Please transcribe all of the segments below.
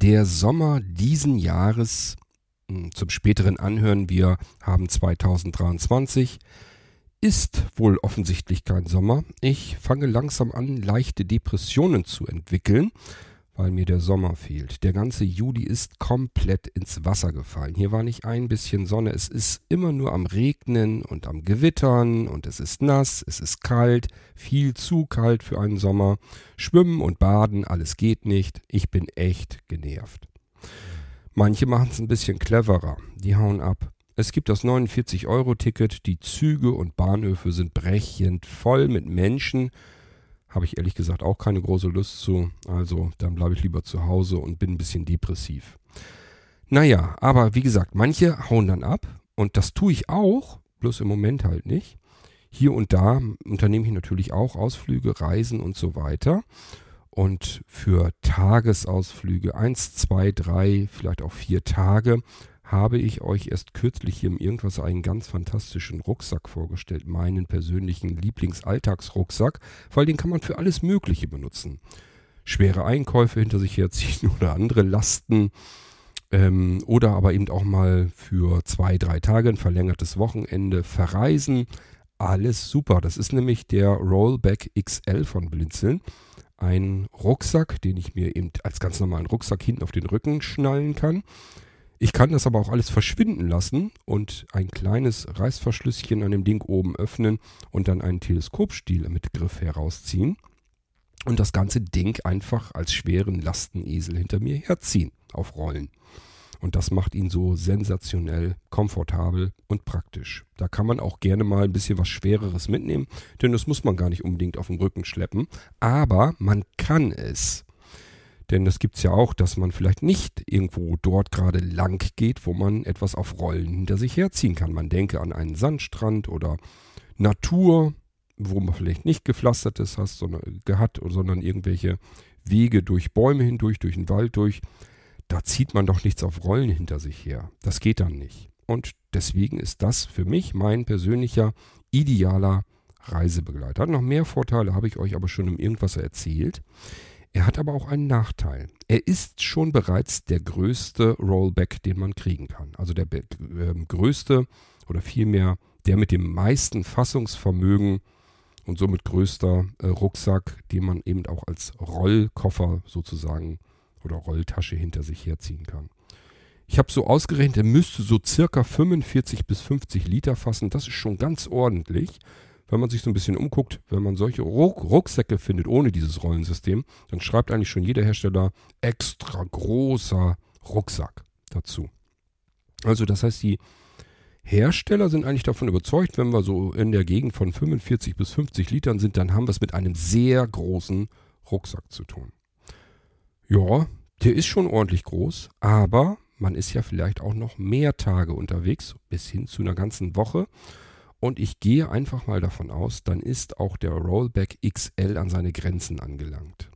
Der Sommer diesen Jahres hm, zum späteren Anhören, wir haben 2023, ist wohl offensichtlich kein Sommer. Ich fange langsam an, leichte Depressionen zu entwickeln weil mir der Sommer fehlt. Der ganze Juli ist komplett ins Wasser gefallen. Hier war nicht ein bisschen Sonne. Es ist immer nur am Regnen und am Gewittern und es ist nass, es ist kalt, viel zu kalt für einen Sommer. Schwimmen und baden, alles geht nicht. Ich bin echt genervt. Manche machen es ein bisschen cleverer. Die hauen ab. Es gibt das 49-Euro-Ticket. Die Züge und Bahnhöfe sind brechend voll mit Menschen habe ich ehrlich gesagt auch keine große Lust zu. Also dann bleibe ich lieber zu Hause und bin ein bisschen depressiv. Naja, aber wie gesagt, manche hauen dann ab und das tue ich auch, bloß im Moment halt nicht. Hier und da unternehme ich natürlich auch Ausflüge, Reisen und so weiter. Und für Tagesausflüge, eins, zwei, drei, vielleicht auch vier Tage, habe ich euch erst kürzlich hier im Irgendwas einen ganz fantastischen Rucksack vorgestellt, meinen persönlichen Lieblingsalltagsrucksack, weil den kann man für alles Mögliche benutzen. Schwere Einkäufe hinter sich herziehen oder andere Lasten ähm, oder aber eben auch mal für zwei, drei Tage ein verlängertes Wochenende verreisen. Alles super. Das ist nämlich der Rollback XL von Blinzeln. Ein Rucksack, den ich mir eben als ganz normalen Rucksack hinten auf den Rücken schnallen kann ich kann das aber auch alles verschwinden lassen und ein kleines Reißverschlüsschen an dem Ding oben öffnen und dann einen Teleskopstiel mit Griff herausziehen und das ganze Ding einfach als schweren Lastenesel hinter mir herziehen auf Rollen. Und das macht ihn so sensationell komfortabel und praktisch. Da kann man auch gerne mal ein bisschen was Schwereres mitnehmen, denn das muss man gar nicht unbedingt auf dem Rücken schleppen. Aber man kann es. Denn das gibt es ja auch, dass man vielleicht nicht irgendwo dort gerade lang geht, wo man etwas auf Rollen hinter sich herziehen kann. Man denke an einen Sandstrand oder Natur, wo man vielleicht nicht gepflastertes hast, sondern, hat, sondern irgendwelche Wege durch Bäume hindurch, durch den Wald durch. Da zieht man doch nichts auf Rollen hinter sich her. Das geht dann nicht. Und deswegen ist das für mich mein persönlicher idealer Reisebegleiter. Hat noch mehr Vorteile, habe ich euch aber schon im Irgendwas erzählt. Er hat aber auch einen Nachteil. Er ist schon bereits der größte Rollback, den man kriegen kann. Also der äh, größte oder vielmehr der mit dem meisten Fassungsvermögen und somit größter äh, Rucksack, den man eben auch als Rollkoffer sozusagen oder Rolltasche hinter sich herziehen kann. Ich habe so ausgerechnet, er müsste so circa 45 bis 50 Liter fassen. Das ist schon ganz ordentlich wenn man sich so ein bisschen umguckt, wenn man solche Ruck Rucksäcke findet ohne dieses Rollensystem, dann schreibt eigentlich schon jeder Hersteller extra großer Rucksack dazu. Also das heißt, die Hersteller sind eigentlich davon überzeugt, wenn wir so in der Gegend von 45 bis 50 Litern sind, dann haben wir es mit einem sehr großen Rucksack zu tun. Ja, der ist schon ordentlich groß, aber man ist ja vielleicht auch noch mehr Tage unterwegs, bis hin zu einer ganzen Woche. Und ich gehe einfach mal davon aus, dann ist auch der Rollback XL an seine Grenzen angelangt.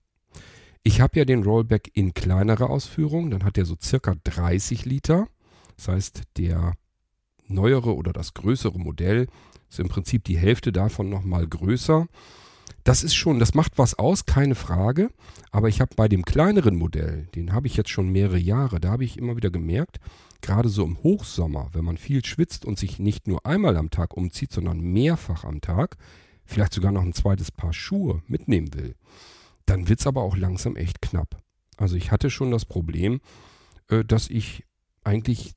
Ich habe ja den Rollback in kleinerer Ausführung, dann hat er so circa 30 Liter. Das heißt, der neuere oder das größere Modell ist im Prinzip die Hälfte davon nochmal größer. Das ist schon, das macht was aus, keine Frage. Aber ich habe bei dem kleineren Modell, den habe ich jetzt schon mehrere Jahre, da habe ich immer wieder gemerkt, gerade so im Hochsommer, wenn man viel schwitzt und sich nicht nur einmal am Tag umzieht, sondern mehrfach am Tag, vielleicht sogar noch ein zweites Paar Schuhe mitnehmen will, dann wird es aber auch langsam echt knapp. Also ich hatte schon das Problem, äh, dass ich eigentlich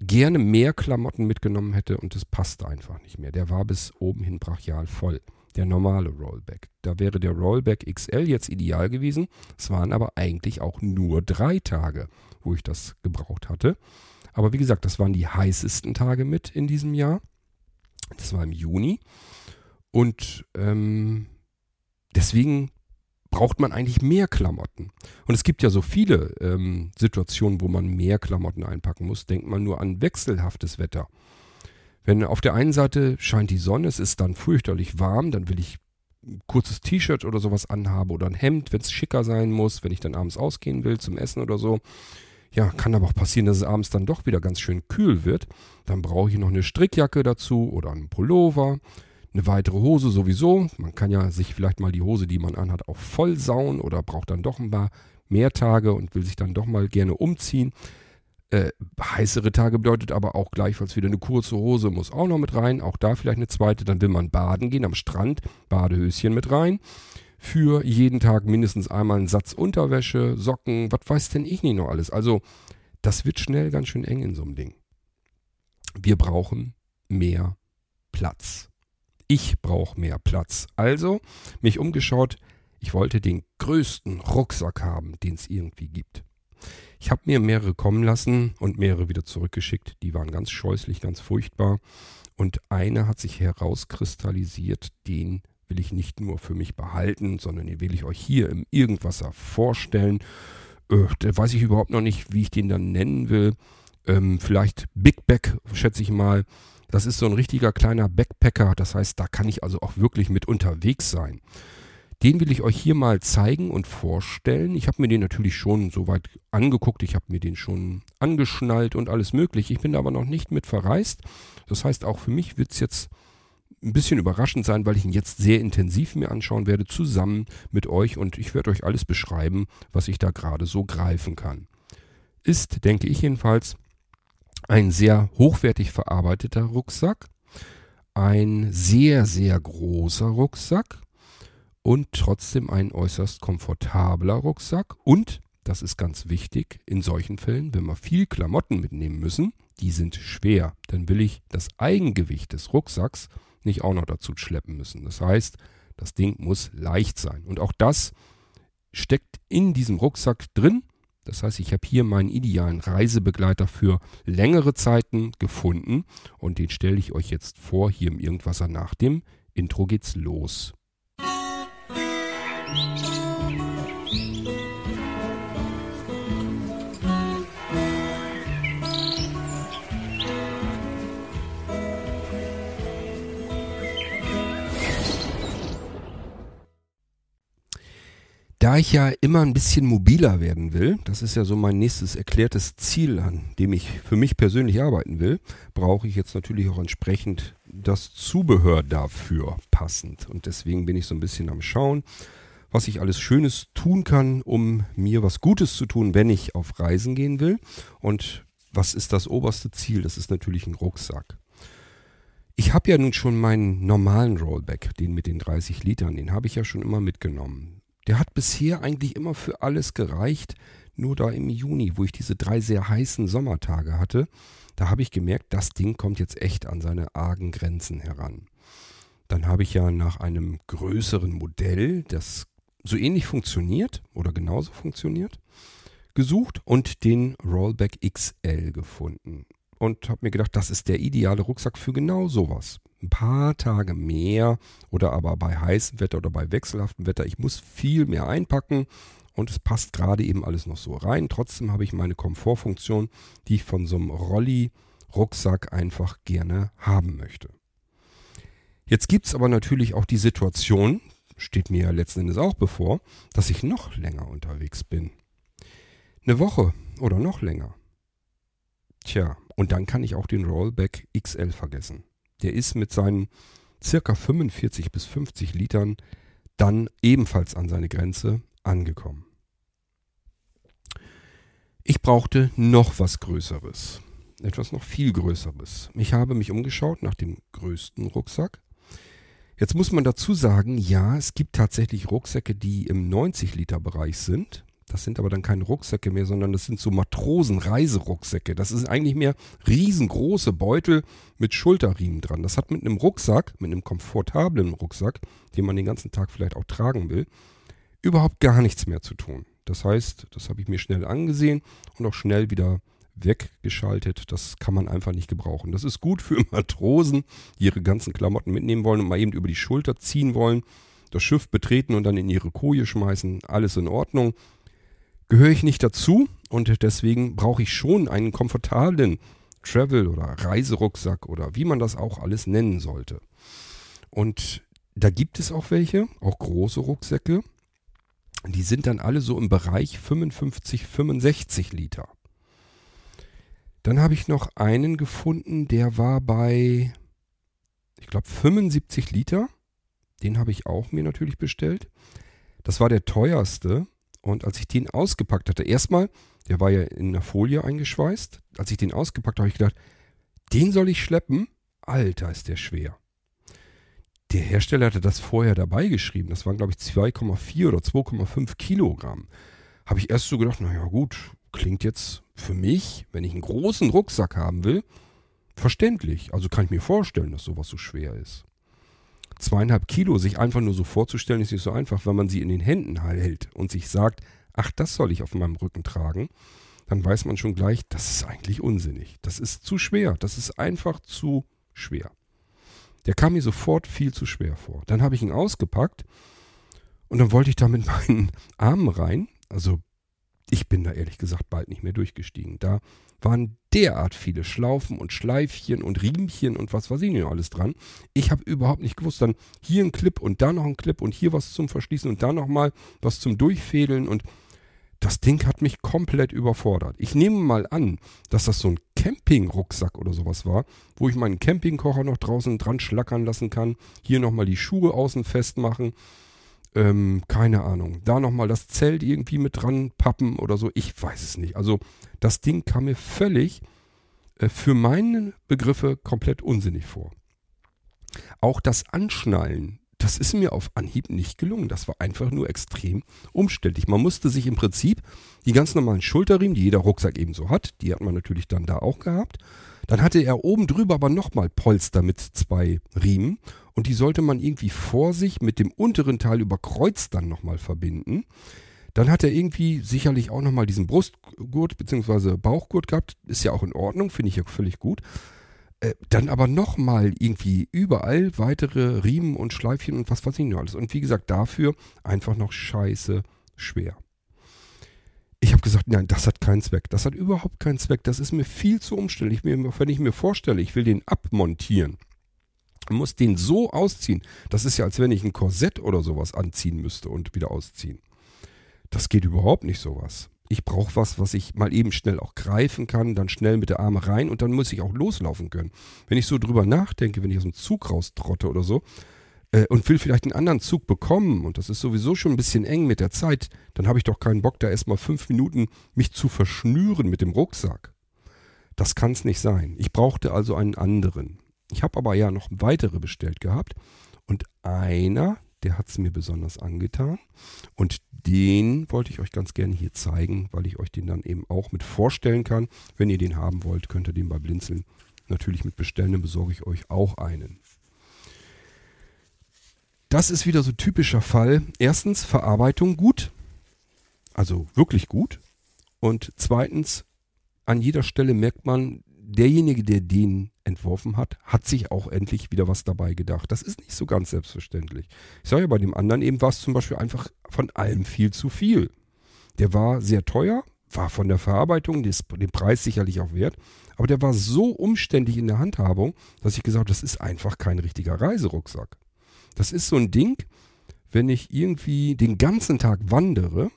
gerne mehr Klamotten mitgenommen hätte und es passte einfach nicht mehr. Der war bis oben hin brachial voll. Der normale Rollback. Da wäre der Rollback XL jetzt ideal gewesen. Es waren aber eigentlich auch nur drei Tage wo ich das gebraucht hatte. Aber wie gesagt, das waren die heißesten Tage mit in diesem Jahr. Das war im Juni. Und ähm, deswegen braucht man eigentlich mehr Klamotten. Und es gibt ja so viele ähm, Situationen, wo man mehr Klamotten einpacken muss. Denkt man nur an wechselhaftes Wetter. Wenn auf der einen Seite scheint die Sonne, es ist dann fürchterlich warm, dann will ich ein kurzes T-Shirt oder sowas anhabe oder ein Hemd, wenn es schicker sein muss, wenn ich dann abends ausgehen will zum Essen oder so. Ja, kann aber auch passieren, dass es abends dann doch wieder ganz schön kühl wird. Dann brauche ich noch eine Strickjacke dazu oder einen Pullover. Eine weitere Hose sowieso. Man kann ja sich vielleicht mal die Hose, die man anhat, auch voll sauen oder braucht dann doch ein paar mehr Tage und will sich dann doch mal gerne umziehen. Äh, heißere Tage bedeutet aber auch gleichfalls wieder eine kurze Hose, muss auch noch mit rein. Auch da vielleicht eine zweite. Dann will man baden gehen am Strand, Badehöschen mit rein. Für jeden Tag mindestens einmal einen Satz Unterwäsche, Socken, was weiß denn ich nicht noch alles. Also, das wird schnell ganz schön eng in so einem Ding. Wir brauchen mehr Platz. Ich brauche mehr Platz. Also mich umgeschaut, ich wollte den größten Rucksack haben, den es irgendwie gibt. Ich habe mir mehrere kommen lassen und mehrere wieder zurückgeschickt. Die waren ganz scheußlich, ganz furchtbar. Und einer hat sich herauskristallisiert, den will ich nicht nur für mich behalten, sondern den will ich euch hier im Irgendwasser vorstellen. Äh, da weiß ich überhaupt noch nicht, wie ich den dann nennen will. Ähm, vielleicht Big Back, schätze ich mal. Das ist so ein richtiger kleiner Backpacker. Das heißt, da kann ich also auch wirklich mit unterwegs sein. Den will ich euch hier mal zeigen und vorstellen. Ich habe mir den natürlich schon soweit angeguckt. Ich habe mir den schon angeschnallt und alles mögliche. Ich bin da aber noch nicht mit verreist. Das heißt, auch für mich wird es jetzt ein bisschen überraschend sein, weil ich ihn jetzt sehr intensiv mir anschauen werde, zusammen mit euch. Und ich werde euch alles beschreiben, was ich da gerade so greifen kann. Ist, denke ich jedenfalls, ein sehr hochwertig verarbeiteter Rucksack, ein sehr, sehr großer Rucksack und trotzdem ein äußerst komfortabler Rucksack und, das ist ganz wichtig, in solchen Fällen, wenn wir viel Klamotten mitnehmen müssen, die sind schwer, dann will ich das Eigengewicht des Rucksacks nicht auch noch dazu schleppen müssen. Das heißt, das Ding muss leicht sein. Und auch das steckt in diesem Rucksack drin. Das heißt, ich habe hier meinen idealen Reisebegleiter für längere Zeiten gefunden und den stelle ich euch jetzt vor hier im Irgendwasser nach dem Intro geht's los. Da ich ja immer ein bisschen mobiler werden will, das ist ja so mein nächstes erklärtes Ziel, an dem ich für mich persönlich arbeiten will, brauche ich jetzt natürlich auch entsprechend das Zubehör dafür passend. Und deswegen bin ich so ein bisschen am Schauen, was ich alles Schönes tun kann, um mir was Gutes zu tun, wenn ich auf Reisen gehen will. Und was ist das oberste Ziel? Das ist natürlich ein Rucksack. Ich habe ja nun schon meinen normalen Rollback, den mit den 30 Litern, den habe ich ja schon immer mitgenommen. Der hat bisher eigentlich immer für alles gereicht. Nur da im Juni, wo ich diese drei sehr heißen Sommertage hatte, da habe ich gemerkt, das Ding kommt jetzt echt an seine argen Grenzen heran. Dann habe ich ja nach einem größeren Modell, das so ähnlich funktioniert oder genauso funktioniert, gesucht und den Rollback XL gefunden. Und habe mir gedacht, das ist der ideale Rucksack für genau sowas ein paar Tage mehr oder aber bei heißem Wetter oder bei wechselhaftem Wetter. Ich muss viel mehr einpacken und es passt gerade eben alles noch so rein. Trotzdem habe ich meine Komfortfunktion, die ich von so einem Rolli-Rucksack einfach gerne haben möchte. Jetzt gibt es aber natürlich auch die Situation, steht mir ja letzten Endes auch bevor, dass ich noch länger unterwegs bin. Eine Woche oder noch länger. Tja, und dann kann ich auch den Rollback XL vergessen der ist mit seinen circa 45 bis 50 Litern dann ebenfalls an seine Grenze angekommen. Ich brauchte noch was Größeres, etwas noch viel Größeres. Ich habe mich umgeschaut nach dem größten Rucksack. Jetzt muss man dazu sagen, ja, es gibt tatsächlich Rucksäcke, die im 90 Liter Bereich sind. Das sind aber dann keine Rucksäcke mehr, sondern das sind so Matrosen-Reiserucksäcke. Das ist eigentlich mehr riesengroße Beutel mit Schulterriemen dran. Das hat mit einem Rucksack, mit einem komfortablen Rucksack, den man den ganzen Tag vielleicht auch tragen will, überhaupt gar nichts mehr zu tun. Das heißt, das habe ich mir schnell angesehen und auch schnell wieder weggeschaltet. Das kann man einfach nicht gebrauchen. Das ist gut für Matrosen, die ihre ganzen Klamotten mitnehmen wollen und mal eben über die Schulter ziehen wollen, das Schiff betreten und dann in ihre Koje schmeißen. Alles in Ordnung gehöre ich nicht dazu und deswegen brauche ich schon einen komfortablen Travel- oder Reiserucksack oder wie man das auch alles nennen sollte. Und da gibt es auch welche, auch große Rucksäcke. Die sind dann alle so im Bereich 55, 65 Liter. Dann habe ich noch einen gefunden, der war bei, ich glaube, 75 Liter. Den habe ich auch mir natürlich bestellt. Das war der teuerste Und als ich den ausgepackt hatte, erstmal, der war ja in der Folie eingeschweißt, als ich den ausgepackt habe, habe ich gedacht, den soll ich schleppen? Alter, ist der schwer. Der Hersteller hatte das vorher dabei geschrieben. Das waren, glaube ich, 2,4 oder 2,5 Kilogramm. Habe ich erst so gedacht, naja gut, klingt jetzt für mich, wenn ich einen großen Rucksack haben will, verständlich. Also kann ich mir vorstellen, dass sowas so schwer ist. Zweieinhalb Kilo sich einfach nur so vorzustellen, ist nicht so einfach, wenn man sie in den Händen hält und sich sagt, ach, das soll ich auf meinem Rücken tragen, dann weiß man schon gleich, das ist eigentlich unsinnig. Das ist zu schwer. Das ist einfach zu schwer. Der kam mir sofort viel zu schwer vor. Dann habe ich ihn ausgepackt und dann wollte ich da mit meinen Armen rein. Also ich bin da ehrlich gesagt bald nicht mehr durchgestiegen. Da waren derart viele Schlaufen und Schleifchen und Riemchen und was weiß ich nicht alles dran. Ich habe überhaupt nicht gewusst, dann hier ein Clip und da noch ein Clip und hier was zum Verschließen und da nochmal was zum Durchfädeln und das Ding hat mich komplett überfordert. Ich nehme mal an, dass das so ein Campingrucksack oder sowas war, wo ich meinen Campingkocher noch draußen dran schlackern lassen kann, hier nochmal die Schuhe außen festmachen ähm, keine Ahnung, da nochmal das Zelt irgendwie mit dran pappen oder so, ich weiß es nicht. Also das Ding kam mir völlig äh, für meine Begriffe komplett unsinnig vor. Auch das Anschnallen, das ist mir auf Anhieb nicht gelungen. Das war einfach nur extrem umständlich. Man musste sich im Prinzip die ganz normalen Schulterriemen, die jeder Rucksack eben so hat, die hat man natürlich dann da auch gehabt. Dann hatte er oben drüber aber nochmal Polster mit zwei Riemen und die sollte man irgendwie vor sich mit dem unteren Teil über Kreuz dann nochmal verbinden. Dann hat er irgendwie sicherlich auch nochmal diesen Brustgurt bzw. Bauchgurt gehabt. Ist ja auch in Ordnung, finde ich ja völlig gut. Äh, dann aber nochmal irgendwie überall weitere Riemen und Schleifchen und was weiß ich noch alles. Und wie gesagt, dafür einfach noch scheiße schwer. Ich habe gesagt, nein, das hat keinen Zweck. Das hat überhaupt keinen Zweck. Das ist mir viel zu umständlich. Wenn ich mir vorstelle, ich will den abmontieren, muss den so ausziehen. Das ist ja, als wenn ich ein Korsett oder sowas anziehen müsste und wieder ausziehen. Das geht überhaupt nicht sowas. Ich brauche was, was ich mal eben schnell auch greifen kann, dann schnell mit der Arme rein und dann muss ich auch loslaufen können. Wenn ich so drüber nachdenke, wenn ich aus dem Zug raustrotte oder so äh, und will vielleicht einen anderen Zug bekommen und das ist sowieso schon ein bisschen eng mit der Zeit, dann habe ich doch keinen Bock, da erstmal fünf Minuten mich zu verschnüren mit dem Rucksack. Das kann es nicht sein. Ich brauchte also einen anderen. Ich habe aber ja noch weitere bestellt gehabt und einer, der hat es mir besonders angetan und den wollte ich euch ganz gerne hier zeigen, weil ich euch den dann eben auch mit vorstellen kann. Wenn ihr den haben wollt, könnt ihr den bei Blinzeln natürlich mit bestellen, dann besorge ich euch auch einen. Das ist wieder so typischer Fall. Erstens Verarbeitung gut, also wirklich gut. Und zweitens, an jeder Stelle merkt man, derjenige, der den entworfen hat, hat sich auch endlich wieder was dabei gedacht. Das ist nicht so ganz selbstverständlich. Ich sage ja, bei dem anderen eben war es zum Beispiel einfach von allem viel zu viel. Der war sehr teuer, war von der Verarbeitung des, den Preis sicherlich auch wert, aber der war so umständlich in der Handhabung, dass ich gesagt habe, das ist einfach kein richtiger Reiserucksack. Das ist so ein Ding, wenn ich irgendwie den ganzen Tag wandere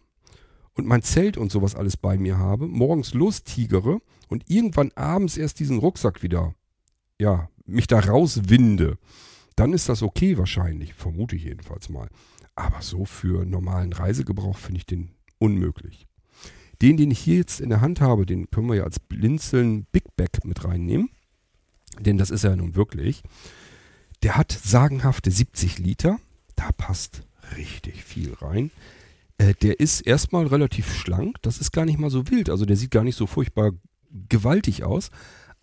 und mein Zelt und sowas alles bei mir habe, morgens lostigere und irgendwann abends erst diesen Rucksack wieder, ja, mich da rauswinde, dann ist das okay wahrscheinlich, vermute ich jedenfalls mal. Aber so für normalen Reisegebrauch finde ich den unmöglich. Den, den ich hier jetzt in der Hand habe, den können wir ja als Blinzeln Big Bag mit reinnehmen. Denn das ist er nun wirklich. Der hat sagenhafte 70 Liter. Da passt richtig viel rein. Äh, der ist erstmal relativ schlank. Das ist gar nicht mal so wild. Also der sieht gar nicht so furchtbar gewaltig aus.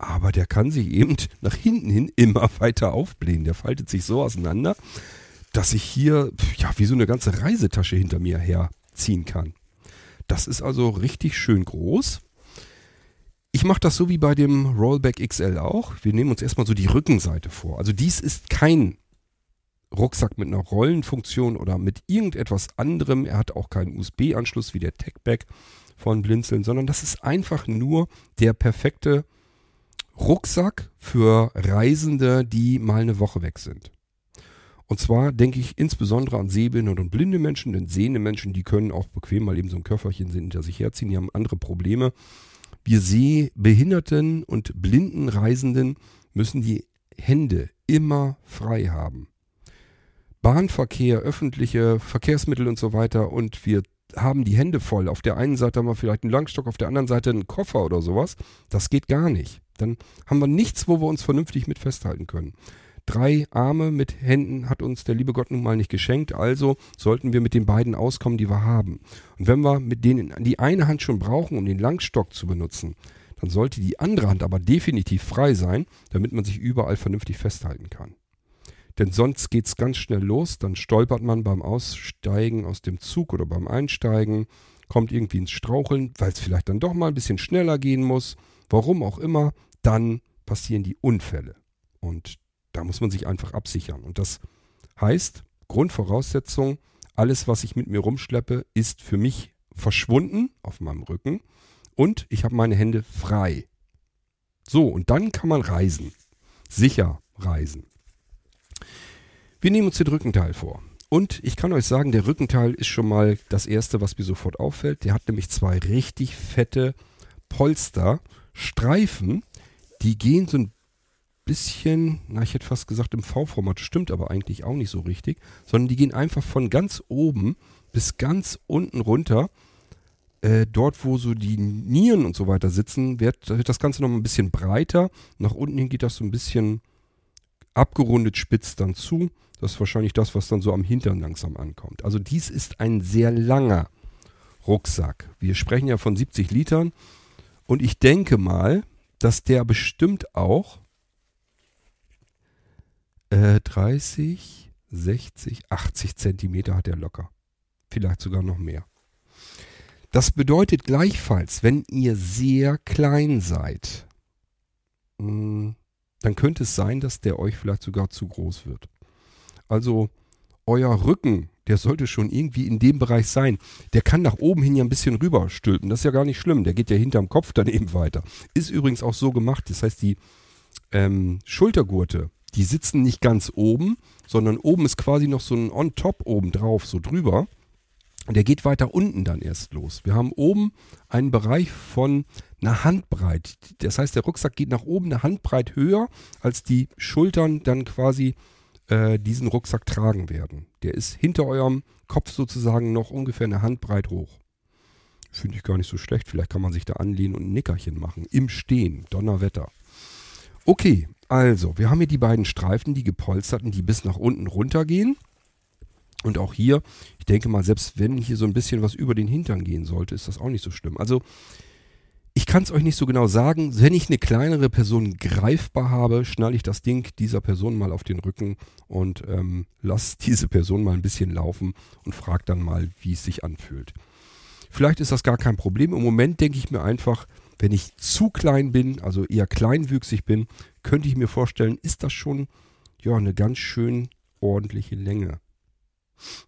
Aber der kann sich eben nach hinten hin immer weiter aufblähen. Der faltet sich so auseinander, dass ich hier ja wie so eine ganze Reisetasche hinter mir herziehen kann. Das ist also richtig schön groß. Ich mache das so wie bei dem Rollback XL auch. Wir nehmen uns erstmal so die Rückenseite vor. Also dies ist kein Rucksack mit einer Rollenfunktion oder mit irgendetwas anderem. Er hat auch keinen USB-Anschluss wie der Techback von Blinzeln, sondern das ist einfach nur der perfekte Rucksack für Reisende, die mal eine Woche weg sind. Und zwar denke ich insbesondere an sehbehinderte und blinde Menschen, denn sehende Menschen, die können auch bequem mal eben so ein Köfferchen hinter sich herziehen, die haben andere Probleme. Wir sehbehinderten und blinden Reisenden müssen die Hände immer frei haben. Bahnverkehr, öffentliche Verkehrsmittel und so weiter und wir haben die Hände voll. Auf der einen Seite haben wir vielleicht einen Langstock, auf der anderen Seite einen Koffer oder sowas. Das geht gar nicht. Dann haben wir nichts, wo wir uns vernünftig mit festhalten können. Drei Arme mit Händen hat uns der liebe Gott nun mal nicht geschenkt, also sollten wir mit den beiden auskommen, die wir haben. Und wenn wir mit denen die eine Hand schon brauchen, um den Langstock zu benutzen, dann sollte die andere Hand aber definitiv frei sein, damit man sich überall vernünftig festhalten kann. Denn sonst geht es ganz schnell los, dann stolpert man beim Aussteigen aus dem Zug oder beim Einsteigen, kommt irgendwie ins Straucheln, weil es vielleicht dann doch mal ein bisschen schneller gehen muss, warum auch immer, dann passieren die Unfälle. Und da muss man sich einfach absichern. Und das heißt, Grundvoraussetzung, alles, was ich mit mir rumschleppe, ist für mich verschwunden auf meinem Rücken und ich habe meine Hände frei. So, und dann kann man reisen. Sicher reisen. Wir nehmen uns den Rückenteil vor. Und ich kann euch sagen, der Rückenteil ist schon mal das Erste, was mir sofort auffällt. Der hat nämlich zwei richtig fette Polsterstreifen. Die gehen so ein bisschen, na ich hätte fast gesagt im V-Format, stimmt aber eigentlich auch nicht so richtig, sondern die gehen einfach von ganz oben bis ganz unten runter äh, dort, wo so die Nieren und so weiter sitzen, wird, wird das Ganze noch ein bisschen breiter. Nach unten hin geht das so ein bisschen abgerundet spitz dann zu. Das ist wahrscheinlich das, was dann so am Hintern langsam ankommt. Also dies ist ein sehr langer Rucksack. Wir sprechen ja von 70 Litern. Und ich denke mal, dass der bestimmt auch äh, 30, 60, 80 Zentimeter hat er locker. Vielleicht sogar noch mehr. Das bedeutet gleichfalls, wenn ihr sehr klein seid, hm, dann könnte es sein, dass der euch vielleicht sogar zu groß wird. Also euer Rücken, der sollte schon irgendwie in dem Bereich sein. Der kann nach oben hin ja ein bisschen rüberstülpen. Das ist ja gar nicht schlimm. Der geht ja hinterm Kopf dann eben weiter. Ist übrigens auch so gemacht. Das heißt, die ähm, Schultergurte, die sitzen nicht ganz oben, sondern oben ist quasi noch so ein On-Top oben drauf, so drüber. Der geht weiter unten dann erst los. Wir haben oben einen Bereich von einer Handbreit. Das heißt, der Rucksack geht nach oben eine Handbreit höher, als die Schultern dann quasi äh, diesen Rucksack tragen werden. Der ist hinter eurem Kopf sozusagen noch ungefähr eine Handbreit hoch. Finde ich gar nicht so schlecht. Vielleicht kann man sich da anlehnen und ein Nickerchen machen. Im Stehen. Donnerwetter. Okay, also, wir haben hier die beiden Streifen, die gepolsterten, die bis nach unten runtergehen. Und auch hier, ich denke mal, selbst wenn hier so ein bisschen was über den Hintern gehen sollte, ist das auch nicht so schlimm. Also, ich kann es euch nicht so genau sagen. Wenn ich eine kleinere Person greifbar habe, schnalle ich das Ding dieser Person mal auf den Rücken und ähm, lasse diese Person mal ein bisschen laufen und frage dann mal, wie es sich anfühlt. Vielleicht ist das gar kein Problem. Im Moment denke ich mir einfach, wenn ich zu klein bin, also eher kleinwüchsig bin, könnte ich mir vorstellen, ist das schon ja eine ganz schön ordentliche Länge.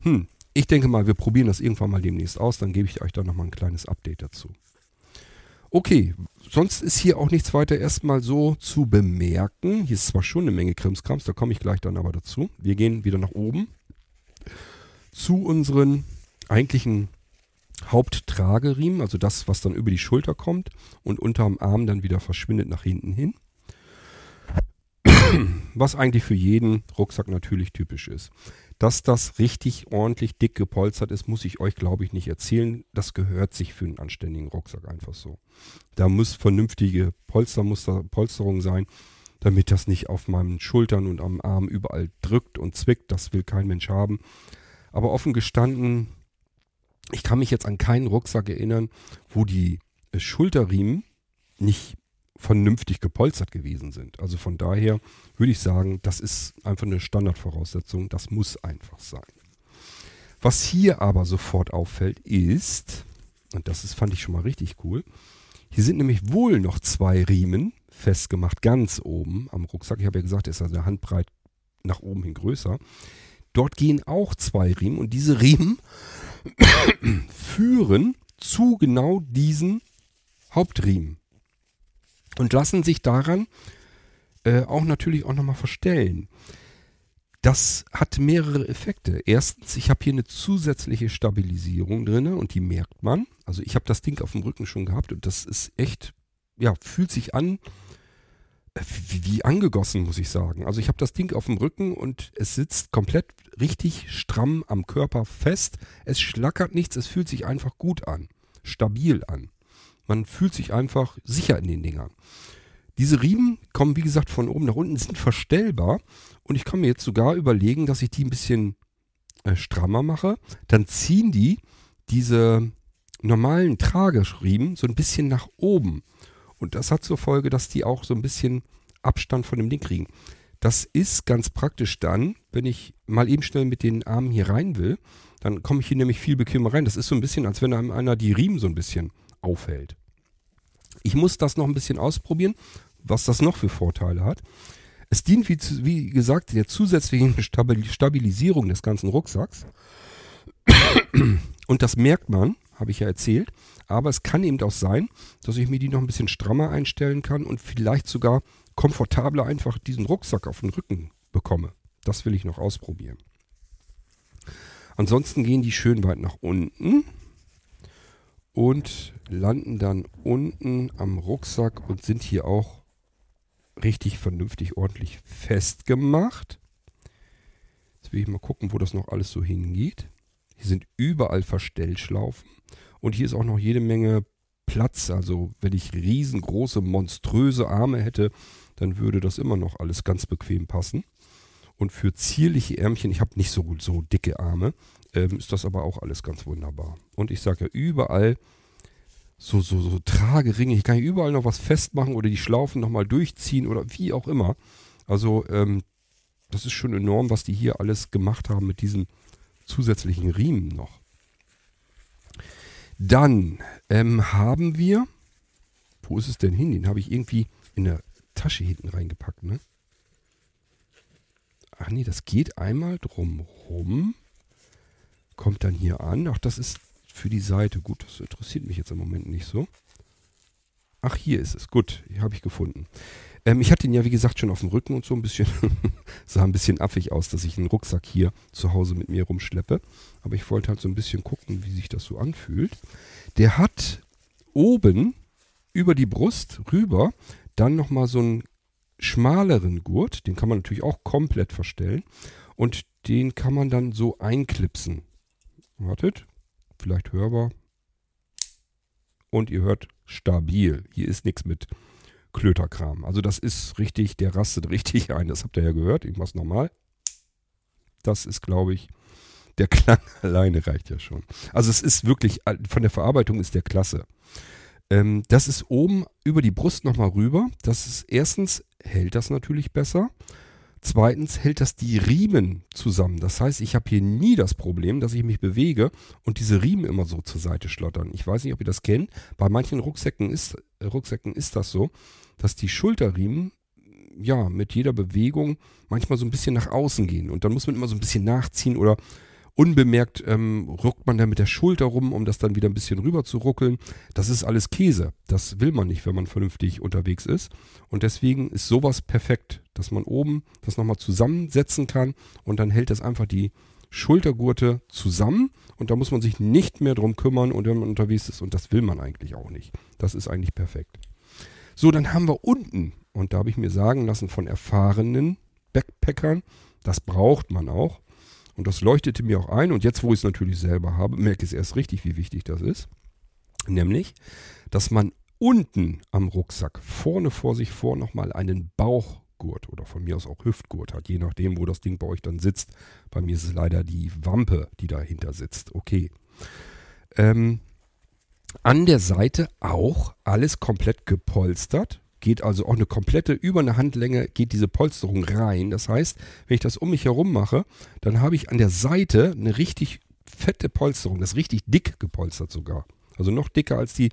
Hm, ich denke mal, wir probieren das irgendwann mal demnächst aus, dann gebe ich euch da nochmal ein kleines Update dazu. Okay, sonst ist hier auch nichts weiter erstmal so zu bemerken. Hier ist zwar schon eine Menge Krimskrams, da komme ich gleich dann aber dazu. Wir gehen wieder nach oben zu unseren eigentlichen Haupttrageriemen, also das, was dann über die Schulter kommt und unterm Arm dann wieder verschwindet nach hinten hin. Was eigentlich für jeden Rucksack natürlich typisch ist. Dass das richtig ordentlich dick gepolstert ist, muss ich euch, glaube ich, nicht erzählen. Das gehört sich für einen anständigen Rucksack einfach so. Da muss vernünftige Polstermuster, Polsterung sein, damit das nicht auf meinen Schultern und am Arm überall drückt und zwickt. Das will kein Mensch haben. Aber offen gestanden, ich kann mich jetzt an keinen Rucksack erinnern, wo die Schulterriemen nicht vernünftig gepolstert gewesen sind. Also von daher würde ich sagen, das ist einfach eine Standardvoraussetzung. Das muss einfach sein. Was hier aber sofort auffällt ist, und das ist, fand ich schon mal richtig cool, hier sind nämlich wohl noch zwei Riemen festgemacht, ganz oben am Rucksack. Ich habe ja gesagt, er ist also eine Handbreit nach oben hin größer. Dort gehen auch zwei Riemen und diese Riemen führen zu genau diesen Hauptriemen und lassen sich daran äh, auch natürlich auch nochmal verstellen. Das hat mehrere Effekte. Erstens, ich habe hier eine zusätzliche Stabilisierung drin und die merkt man. Also ich habe das Ding auf dem Rücken schon gehabt und das ist echt, ja, fühlt sich an, wie, wie angegossen, muss ich sagen. Also ich habe das Ding auf dem Rücken und es sitzt komplett richtig stramm am Körper fest. Es schlackert nichts, es fühlt sich einfach gut an, stabil an. Man fühlt sich einfach sicher in den Dingern. Diese Riemen kommen, wie gesagt, von oben nach unten, sind verstellbar. Und ich kann mir jetzt sogar überlegen, dass ich die ein bisschen äh, strammer mache. Dann ziehen die diese normalen Trageriemen so ein bisschen nach oben. Und das hat zur Folge, dass die auch so ein bisschen Abstand von dem Ding kriegen. Das ist ganz praktisch dann, wenn ich mal eben schnell mit den Armen hier rein will, dann komme ich hier nämlich viel bequemer rein. Das ist so ein bisschen, als wenn einem einer die Riemen so ein bisschen aufhält. Ich muss das noch ein bisschen ausprobieren, was das noch für Vorteile hat. Es dient, wie, wie gesagt, der zusätzlichen Stabilisierung des ganzen Rucksacks. Und das merkt man, habe ich ja erzählt. Aber es kann eben auch sein, dass ich mir die noch ein bisschen strammer einstellen kann und vielleicht sogar komfortabler einfach diesen Rucksack auf den Rücken bekomme. Das will ich noch ausprobieren. Ansonsten gehen die schön weit nach unten und landen dann unten am Rucksack und sind hier auch richtig vernünftig ordentlich festgemacht. Jetzt will ich mal gucken, wo das noch alles so hingeht. Hier sind überall Verstellschlaufen und hier ist auch noch jede Menge Platz. Also wenn ich riesengroße, monströse Arme hätte, dann würde das immer noch alles ganz bequem passen. Und für zierliche Ärmchen, ich habe nicht so, so dicke Arme, ähm, ist das aber auch alles ganz wunderbar. Und ich sage ja, überall so, so, so Trageringe, ich kann hier überall noch was festmachen oder die Schlaufen nochmal durchziehen oder wie auch immer. Also ähm, das ist schon enorm, was die hier alles gemacht haben mit diesen zusätzlichen Riemen noch. Dann ähm, haben wir, wo ist es denn hin? Den habe ich irgendwie in der Tasche hinten reingepackt, ne? Ach nee, das geht einmal drumrum. Kommt dann hier an. Ach, das ist für die Seite. Gut, das interessiert mich jetzt im Moment nicht so. Ach, hier ist es. Gut, hier habe ich gefunden. Ähm, ich hatte ihn ja, wie gesagt, schon auf dem Rücken und so ein bisschen, sah ein bisschen affig aus, dass ich einen Rucksack hier zu Hause mit mir rumschleppe. Aber ich wollte halt so ein bisschen gucken, wie sich das so anfühlt. Der hat oben über die Brust rüber dann nochmal so einen schmaleren Gurt. Den kann man natürlich auch komplett verstellen. Und den kann man dann so einklipsen. Wartet, vielleicht hörbar. Und ihr hört stabil. Hier ist nichts mit Klöterkram. Also das ist richtig, der rastet richtig ein. Das habt ihr ja gehört. Ich mach's nochmal. Das ist, glaube ich, der Klang alleine reicht ja schon. Also es ist wirklich, von der Verarbeitung ist der klasse. Ähm, das ist oben über die Brust nochmal rüber. Das ist erstens, hält das natürlich besser. Zweitens hält das die Riemen zusammen. Das heißt, ich habe hier nie das Problem, dass ich mich bewege und diese Riemen immer so zur Seite schlottern. Ich weiß nicht, ob ihr das kennt. Bei manchen Rucksäcken ist, Rucksäcken ist das so dass die Schulterriemen ja mit jeder Bewegung manchmal so ein bisschen nach außen gehen. Und dann muss man immer so ein bisschen nachziehen oder unbemerkt ähm, ruckt man dann mit der Schulter rum, um das dann wieder ein bisschen rüber zu ruckeln. Das ist alles Käse. Das will man nicht, wenn man vernünftig unterwegs ist. Und deswegen ist sowas perfekt, dass man oben das nochmal zusammensetzen kann und dann hält das einfach die Schultergurte zusammen und da muss man sich nicht mehr drum kümmern und wenn man unterwegs ist und das will man eigentlich auch nicht. Das ist eigentlich perfekt. So, dann haben wir unten, und da habe ich mir sagen lassen von erfahrenen Backpackern, das braucht man auch. Und das leuchtete mir auch ein. Und jetzt, wo ich es natürlich selber habe, merke ich es erst richtig, wie wichtig das ist. Nämlich, dass man unten am Rucksack vorne vor sich vor nochmal einen Bauchgurt oder von mir aus auch Hüftgurt hat, je nachdem, wo das Ding bei euch dann sitzt. Bei mir ist es leider die Wampe, die dahinter sitzt. Okay. Ähm, an der Seite auch alles komplett gepolstert. Geht also auch eine komplette, über eine Handlänge geht diese Polsterung rein. Das heißt, wenn ich das um mich herum mache, dann habe ich an der Seite eine richtig fette Polsterung. Das ist richtig dick gepolstert sogar. Also noch dicker als die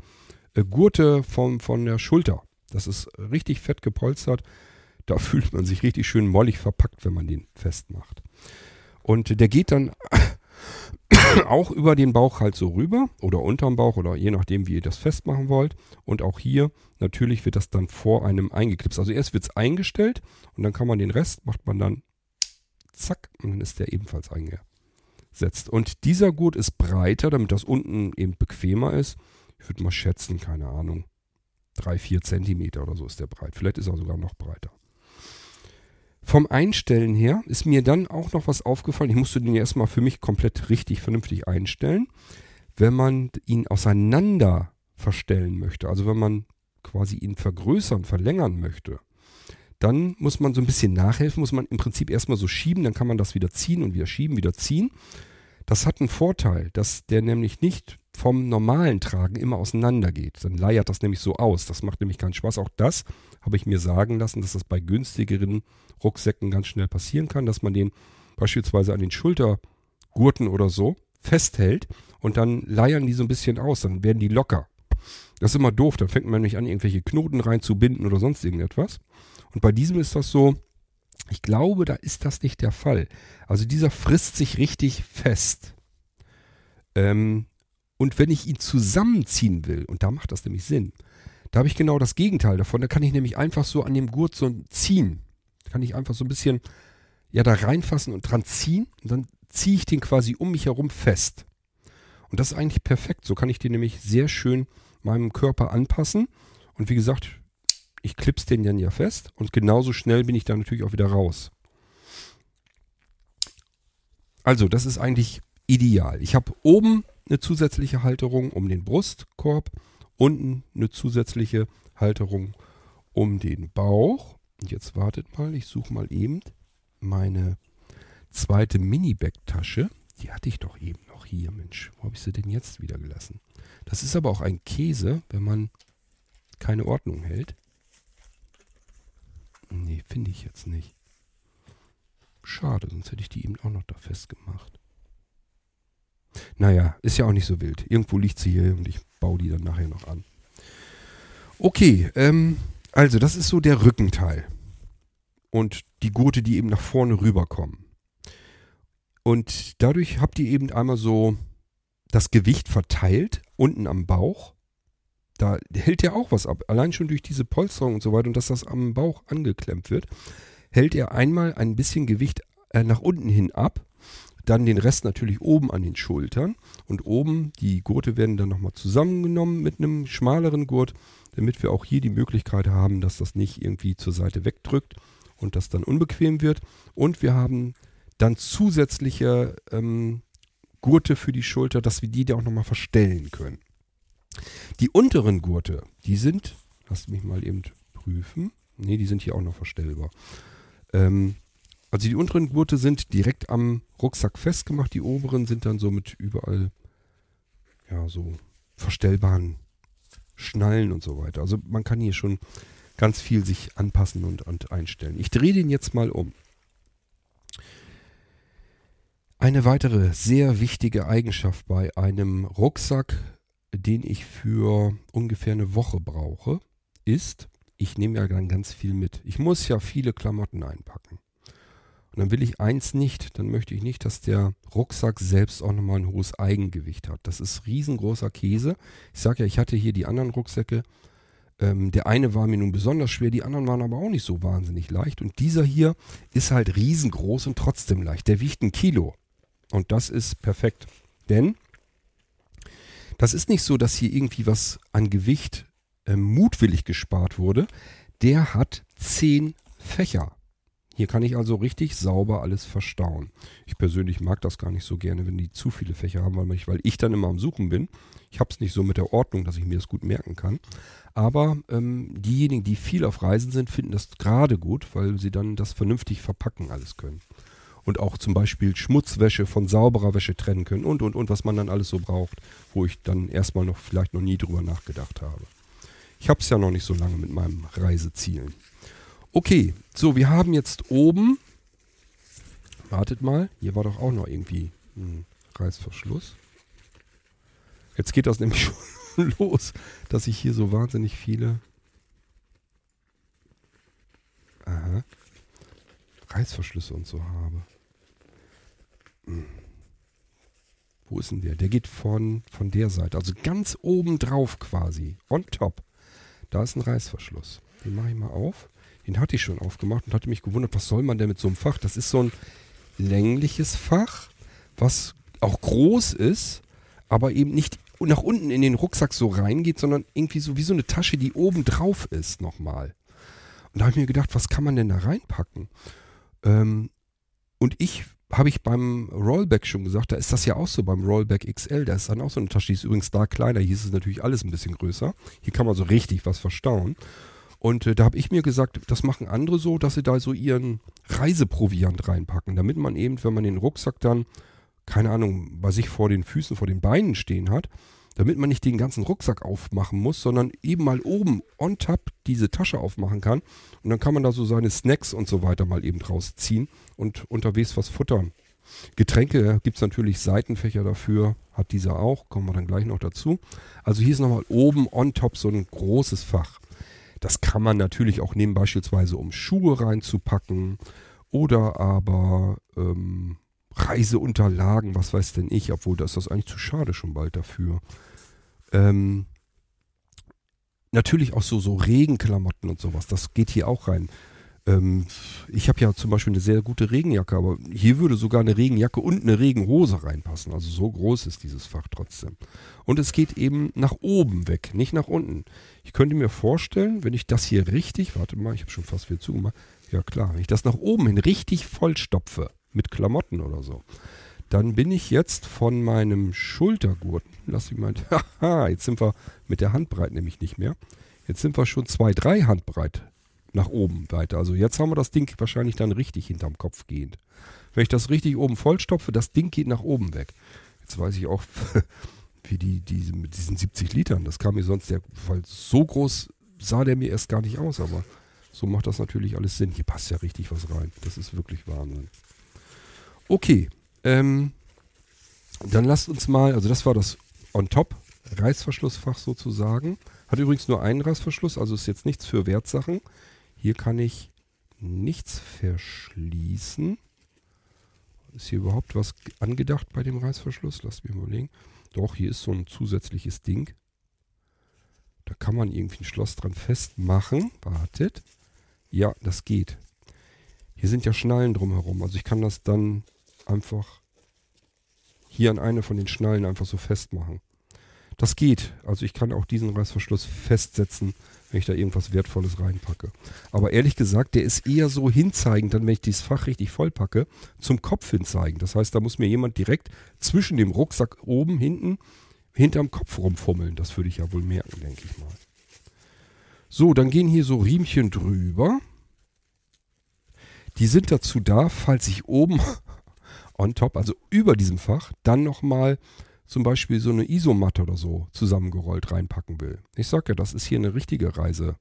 äh, Gurte vom, von der Schulter. Das ist richtig fett gepolstert. Da fühlt man sich richtig schön mollig verpackt, wenn man den festmacht. Und der geht dann auch über den Bauch halt so rüber oder unterm Bauch oder je nachdem, wie ihr das festmachen wollt. Und auch hier natürlich wird das dann vor einem eingeklipst. Also erst wird es eingestellt und dann kann man den Rest, macht man dann zack und dann ist der ebenfalls eingesetzt. Und dieser Gurt ist breiter, damit das unten eben bequemer ist. Ich würde mal schätzen, keine Ahnung, drei, vier Zentimeter oder so ist der breit. Vielleicht ist er sogar noch breiter. Vom Einstellen her ist mir dann auch noch was aufgefallen. Ich musste den erstmal für mich komplett richtig, vernünftig einstellen. Wenn man ihn auseinander verstellen möchte, also wenn man quasi ihn vergrößern, verlängern möchte, dann muss man so ein bisschen nachhelfen, muss man im Prinzip erstmal so schieben, dann kann man das wieder ziehen und wieder schieben, wieder ziehen. Das hat einen Vorteil, dass der nämlich nicht vom normalen Tragen immer auseinander geht. Dann leiert das nämlich so aus. Das macht nämlich keinen Spaß. Auch das habe ich mir sagen lassen, dass das bei günstigeren Rucksäcken ganz schnell passieren kann, dass man den beispielsweise an den Schultergurten oder so festhält und dann leiern die so ein bisschen aus, dann werden die locker. Das ist immer doof, dann fängt man nämlich an, irgendwelche Knoten reinzubinden oder sonst irgendetwas. Und bei diesem ist das so, ich glaube, da ist das nicht der Fall. Also dieser frisst sich richtig fest. Ähm, und wenn ich ihn zusammenziehen will, und da macht das nämlich Sinn, da habe ich genau das Gegenteil davon. Da kann ich nämlich einfach so an dem Gurt so ziehen. Da kann ich einfach so ein bisschen ja da reinfassen und dran ziehen. Und dann ziehe ich den quasi um mich herum fest. Und das ist eigentlich perfekt. So kann ich den nämlich sehr schön meinem Körper anpassen. Und wie gesagt, ich klips den dann ja fest und genauso schnell bin ich dann natürlich auch wieder raus. Also, das ist eigentlich ideal. Ich habe oben eine zusätzliche Halterung um den Brustkorb, unten eine zusätzliche Halterung um den Bauch. Und jetzt wartet mal, ich suche mal eben meine zweite Mini-Bag-Tasche. Die hatte ich doch eben noch hier, Mensch. Wo habe ich sie denn jetzt wieder gelassen? Das ist aber auch ein Käse, wenn man keine Ordnung hält. Nee, finde ich jetzt nicht. Schade, sonst hätte ich die eben auch noch da festgemacht. Naja, ist ja auch nicht so wild. Irgendwo liegt sie hier und ich baue die dann nachher noch an. Okay, ähm, also das ist so der Rückenteil. Und die Gurte, die eben nach vorne rüberkommen. Und dadurch habt ihr eben einmal so das Gewicht verteilt, unten am Bauch da hält er auch was ab. Allein schon durch diese Polsterung und so weiter und dass das am Bauch angeklemmt wird, hält er einmal ein bisschen Gewicht äh, nach unten hin ab. Dann den Rest natürlich oben an den Schultern. Und oben, die Gurte werden dann nochmal zusammengenommen mit einem schmaleren Gurt, damit wir auch hier die Möglichkeit haben, dass das nicht irgendwie zur Seite wegdrückt und das dann unbequem wird. Und wir haben dann zusätzliche ähm, Gurte für die Schulter, dass wir die da auch nochmal verstellen können. Die unteren Gurte, die sind, lasst mich mal eben prüfen. Ne, die sind hier auch noch verstellbar. Ähm, also die unteren Gurte sind direkt am Rucksack festgemacht. Die oberen sind dann so mit überall, ja, so verstellbaren Schnallen und so weiter. Also man kann hier schon ganz viel sich anpassen und, und einstellen. Ich drehe den jetzt mal um. Eine weitere sehr wichtige Eigenschaft bei einem Rucksack den ich für ungefähr eine Woche brauche, ist, ich nehme ja dann ganz viel mit. Ich muss ja viele Klamotten einpacken. Und dann will ich eins nicht, dann möchte ich nicht, dass der Rucksack selbst auch nochmal ein hohes Eigengewicht hat. Das ist riesengroßer Käse. Ich sage ja, ich hatte hier die anderen Rucksäcke. Ähm, der eine war mir nun besonders schwer, die anderen waren aber auch nicht so wahnsinnig leicht. Und dieser hier ist halt riesengroß und trotzdem leicht. Der wiegt ein Kilo. Und das ist perfekt. Denn das ist nicht so, dass hier irgendwie was an Gewicht äh, mutwillig gespart wurde. Der hat zehn Fächer. Hier kann ich also richtig sauber alles verstauen. Ich persönlich mag das gar nicht so gerne, wenn die zu viele Fächer haben, weil ich, weil ich dann immer am Suchen bin. Ich habe es nicht so mit der Ordnung, dass ich mir das gut merken kann. Aber ähm, diejenigen, die viel auf Reisen sind, finden das gerade gut, weil sie dann das vernünftig verpacken alles können und auch zum Beispiel Schmutzwäsche von sauberer Wäsche trennen können und und und was man dann alles so braucht, wo ich dann erstmal noch vielleicht noch nie drüber nachgedacht habe. Ich habe es ja noch nicht so lange mit meinem Reisezielen. Okay, so, wir haben jetzt oben, wartet mal, hier war doch auch noch irgendwie ein Reißverschluss. Jetzt geht das nämlich schon los, dass ich hier so wahnsinnig viele Aha. Reißverschlüsse und so habe. Hm. Wo ist denn der? Der geht von, von der Seite. Also ganz oben drauf quasi. On top. Da ist ein Reißverschluss. Den mache ich mal auf. Den hatte ich schon aufgemacht und hatte mich gewundert, was soll man denn mit so einem Fach? Das ist so ein längliches Fach, was auch groß ist, aber eben nicht nach unten in den Rucksack so reingeht, sondern irgendwie so wie so eine Tasche, die oben drauf ist nochmal. Und da habe ich mir gedacht, was kann man denn da reinpacken? Ähm, und ich habe ich beim Rollback schon gesagt, da ist das ja auch so beim Rollback XL. Da ist dann auch so eine Tasche, die ist übrigens da kleiner. Hier ist es natürlich alles ein bisschen größer. Hier kann man so richtig was verstauen. Und äh, da habe ich mir gesagt, das machen andere so, dass sie da so ihren Reiseproviant reinpacken, damit man eben, wenn man den Rucksack dann, keine Ahnung, bei sich vor den Füßen, vor den Beinen stehen hat, damit man nicht den ganzen Rucksack aufmachen muss, sondern eben mal oben on top diese Tasche aufmachen kann. Und dann kann man da so seine Snacks und so weiter mal eben rausziehen und unterwegs was futtern. Getränke gibt es natürlich Seitenfächer dafür, hat dieser auch, kommen wir dann gleich noch dazu. Also hier ist nochmal oben on top so ein großes Fach. Das kann man natürlich auch nehmen, beispielsweise um Schuhe reinzupacken oder aber ähm, Reiseunterlagen, was weiß denn ich, obwohl da ist das eigentlich zu schade schon bald dafür. Ähm, natürlich auch so, so Regenklamotten und sowas, das geht hier auch rein. Ähm, ich habe ja zum Beispiel eine sehr gute Regenjacke, aber hier würde sogar eine Regenjacke und eine Regenhose reinpassen. Also so groß ist dieses Fach trotzdem. Und es geht eben nach oben weg, nicht nach unten. Ich könnte mir vorstellen, wenn ich das hier richtig, warte mal, ich habe schon fast wieder zugemacht. Ja klar, wenn ich das nach oben hin richtig vollstopfe mit Klamotten oder so, dann bin ich jetzt von meinem Schultergurt, lass mich mal, haha, jetzt sind wir mit der Handbreit nämlich nicht mehr. Jetzt sind wir schon zwei, drei Handbreit nach oben weiter. Also jetzt haben wir das Ding wahrscheinlich dann richtig hinterm Kopf gehend. Wenn ich das richtig oben vollstopfe, das Ding geht nach oben weg. Jetzt weiß ich auch, wie die, die mit diesen 70 Litern, das kam mir sonst, der, weil so groß sah der mir erst gar nicht aus, aber so macht das natürlich alles Sinn. Hier passt ja richtig was rein. Das ist wirklich Wahnsinn. Okay, ähm, dann lasst uns mal, also das war das on top Reißverschlussfach sozusagen. Hat übrigens nur einen Reißverschluss, also ist jetzt nichts für Wertsachen. Hier kann ich nichts verschließen. Ist hier überhaupt was angedacht bei dem Reißverschluss? Lasst mich überlegen. Doch, hier ist so ein zusätzliches Ding. Da kann man irgendwie ein Schloss dran festmachen. Wartet. Ja, das geht. Hier sind ja Schnallen drumherum. Also ich kann das dann einfach hier an eine von den Schnallen einfach so festmachen. Das geht. Also ich kann auch diesen Reißverschluss festsetzen, wenn ich da irgendwas Wertvolles reinpacke. Aber ehrlich gesagt, der ist eher so hinzeigend, dann wenn ich dieses Fach richtig vollpacke, zum Kopf hinzeigen. Das heißt, da muss mir jemand direkt zwischen dem Rucksack oben, hinten, hinterm Kopf rumfummeln. Das würde ich ja wohl merken, denke ich mal. So, dann gehen hier so Riemchen drüber. Die sind dazu da, falls ich oben on top, also über diesem Fach, dann nochmal zum Beispiel so eine Isomatte oder so zusammengerollt reinpacken will. Ich sage ja, das ist hier eine richtige Reise,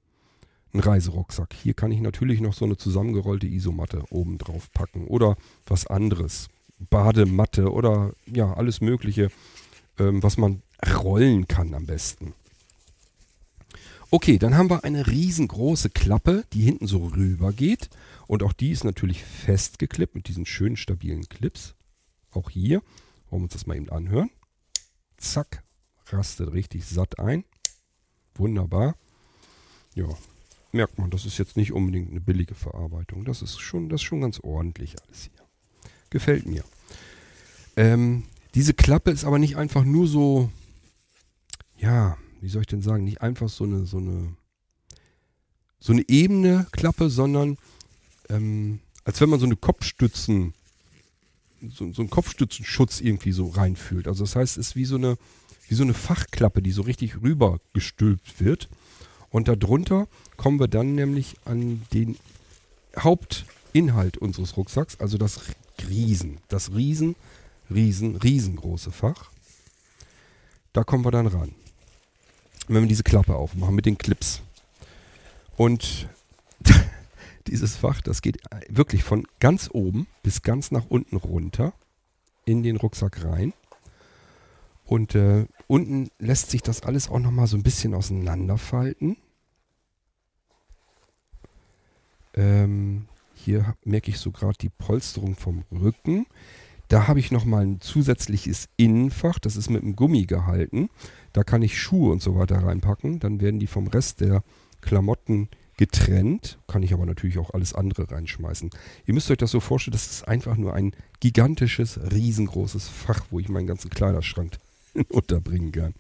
ein Reiserucksack. Hier kann ich natürlich noch so eine zusammengerollte Isomatte oben drauf packen oder was anderes. Badematte oder ja, alles Mögliche, ähm, was man rollen kann am besten. Okay, dann haben wir eine riesengroße Klappe, die hinten so rüber geht. Und auch die ist natürlich festgeklippt mit diesen schönen stabilen Clips. Auch hier. Wollen wir uns das mal eben anhören zack, rastet richtig satt ein. Wunderbar. Ja, merkt man, das ist jetzt nicht unbedingt eine billige Verarbeitung. Das ist schon, das ist schon ganz ordentlich alles hier. Gefällt mir. Ähm, diese Klappe ist aber nicht einfach nur so, ja, wie soll ich denn sagen, nicht einfach so eine, so eine, so eine ebene Klappe, sondern ähm, als wenn man so eine Kopfstützen so, so einen Kopfstützenschutz irgendwie so reinfühlt. Also das heißt, es ist wie so eine, wie so eine Fachklappe, die so richtig rüber gestülpt wird. Und darunter kommen wir dann nämlich an den Hauptinhalt unseres Rucksacks, also das Riesen, das Riesen, Riesen, riesengroße Fach. Da kommen wir dann ran. Wenn wir diese Klappe aufmachen mit den Clips. Und dieses Fach, das geht wirklich von ganz oben bis ganz nach unten runter in den Rucksack rein. Und äh, unten lässt sich das alles auch nochmal so ein bisschen auseinanderfalten. Ähm, hier merke ich so gerade die Polsterung vom Rücken. Da habe ich nochmal ein zusätzliches Innenfach, das ist mit einem Gummi gehalten. Da kann ich Schuhe und so weiter reinpacken. Dann werden die vom Rest der Klamotten getrennt, kann ich aber natürlich auch alles andere reinschmeißen. Ihr müsst euch das so vorstellen, das ist einfach nur ein gigantisches, riesengroßes Fach, wo ich meinen ganzen Kleiderschrank unterbringen kann.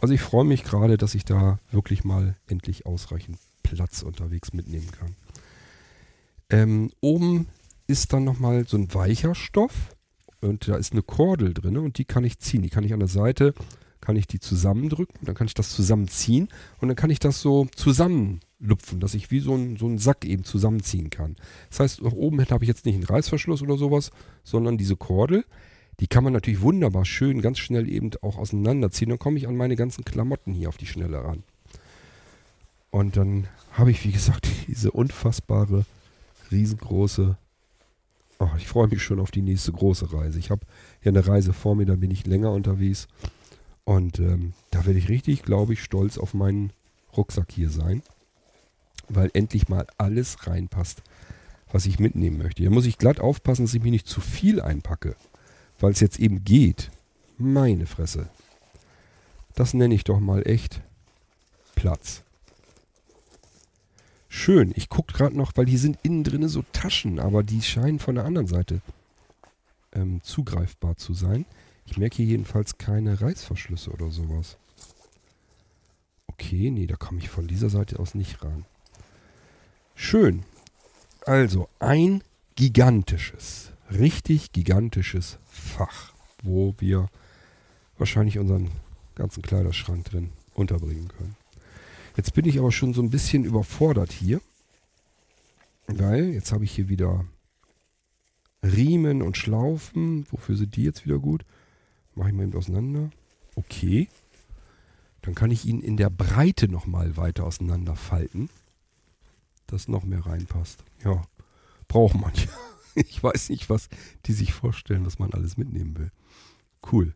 Also ich freue mich gerade, dass ich da wirklich mal endlich ausreichend Platz unterwegs mitnehmen kann. Ähm, oben ist dann nochmal so ein weicher Stoff und da ist eine Kordel drin und die kann ich ziehen. Die kann ich an der Seite, kann ich die zusammendrücken, dann kann ich das zusammenziehen und dann kann ich das so zusammenlupfen, dass ich wie so ein, so ein Sack eben zusammenziehen kann. Das heißt, nach oben habe ich jetzt nicht einen Reißverschluss oder sowas, sondern diese Kordel. Die kann man natürlich wunderbar schön, ganz schnell eben auch auseinanderziehen. Dann komme ich an meine ganzen Klamotten hier auf die Schnelle ran. Und dann habe ich, wie gesagt, diese unfassbare, riesengroße Oh, ich freue mich schon auf die nächste große Reise. Ich habe ja eine Reise vor mir, da bin ich länger unterwegs. Und ähm, da werde ich richtig, glaube ich, stolz auf meinen Rucksack hier sein. Weil endlich mal alles reinpasst, was ich mitnehmen möchte. Hier muss ich glatt aufpassen, dass ich mich nicht zu viel einpacke. Weil es jetzt eben geht. Meine Fresse. Das nenne ich doch mal echt Platz. Schön. Ich gucke gerade noch, weil hier sind innen drin so Taschen, aber die scheinen von der anderen Seite ähm, zugreifbar zu sein. Ich merke hier jedenfalls keine Reißverschlüsse oder sowas. Okay, nee, da komme ich von dieser Seite aus nicht ran. Schön. Also ein gigantisches, richtig gigantisches Fach, wo wir wahrscheinlich unseren ganzen Kleiderschrank drin unterbringen können. Jetzt bin ich aber schon so ein bisschen überfordert hier. Weil jetzt habe ich hier wieder Riemen und Schlaufen. Wofür sind die jetzt wieder gut? Mache ich mal eben auseinander. Okay. Dann kann ich ihn in der Breite nochmal weiter auseinander falten. Dass noch mehr reinpasst. Ja, braucht man. Ich weiß nicht, was die sich vorstellen, was man alles mitnehmen will. Cool.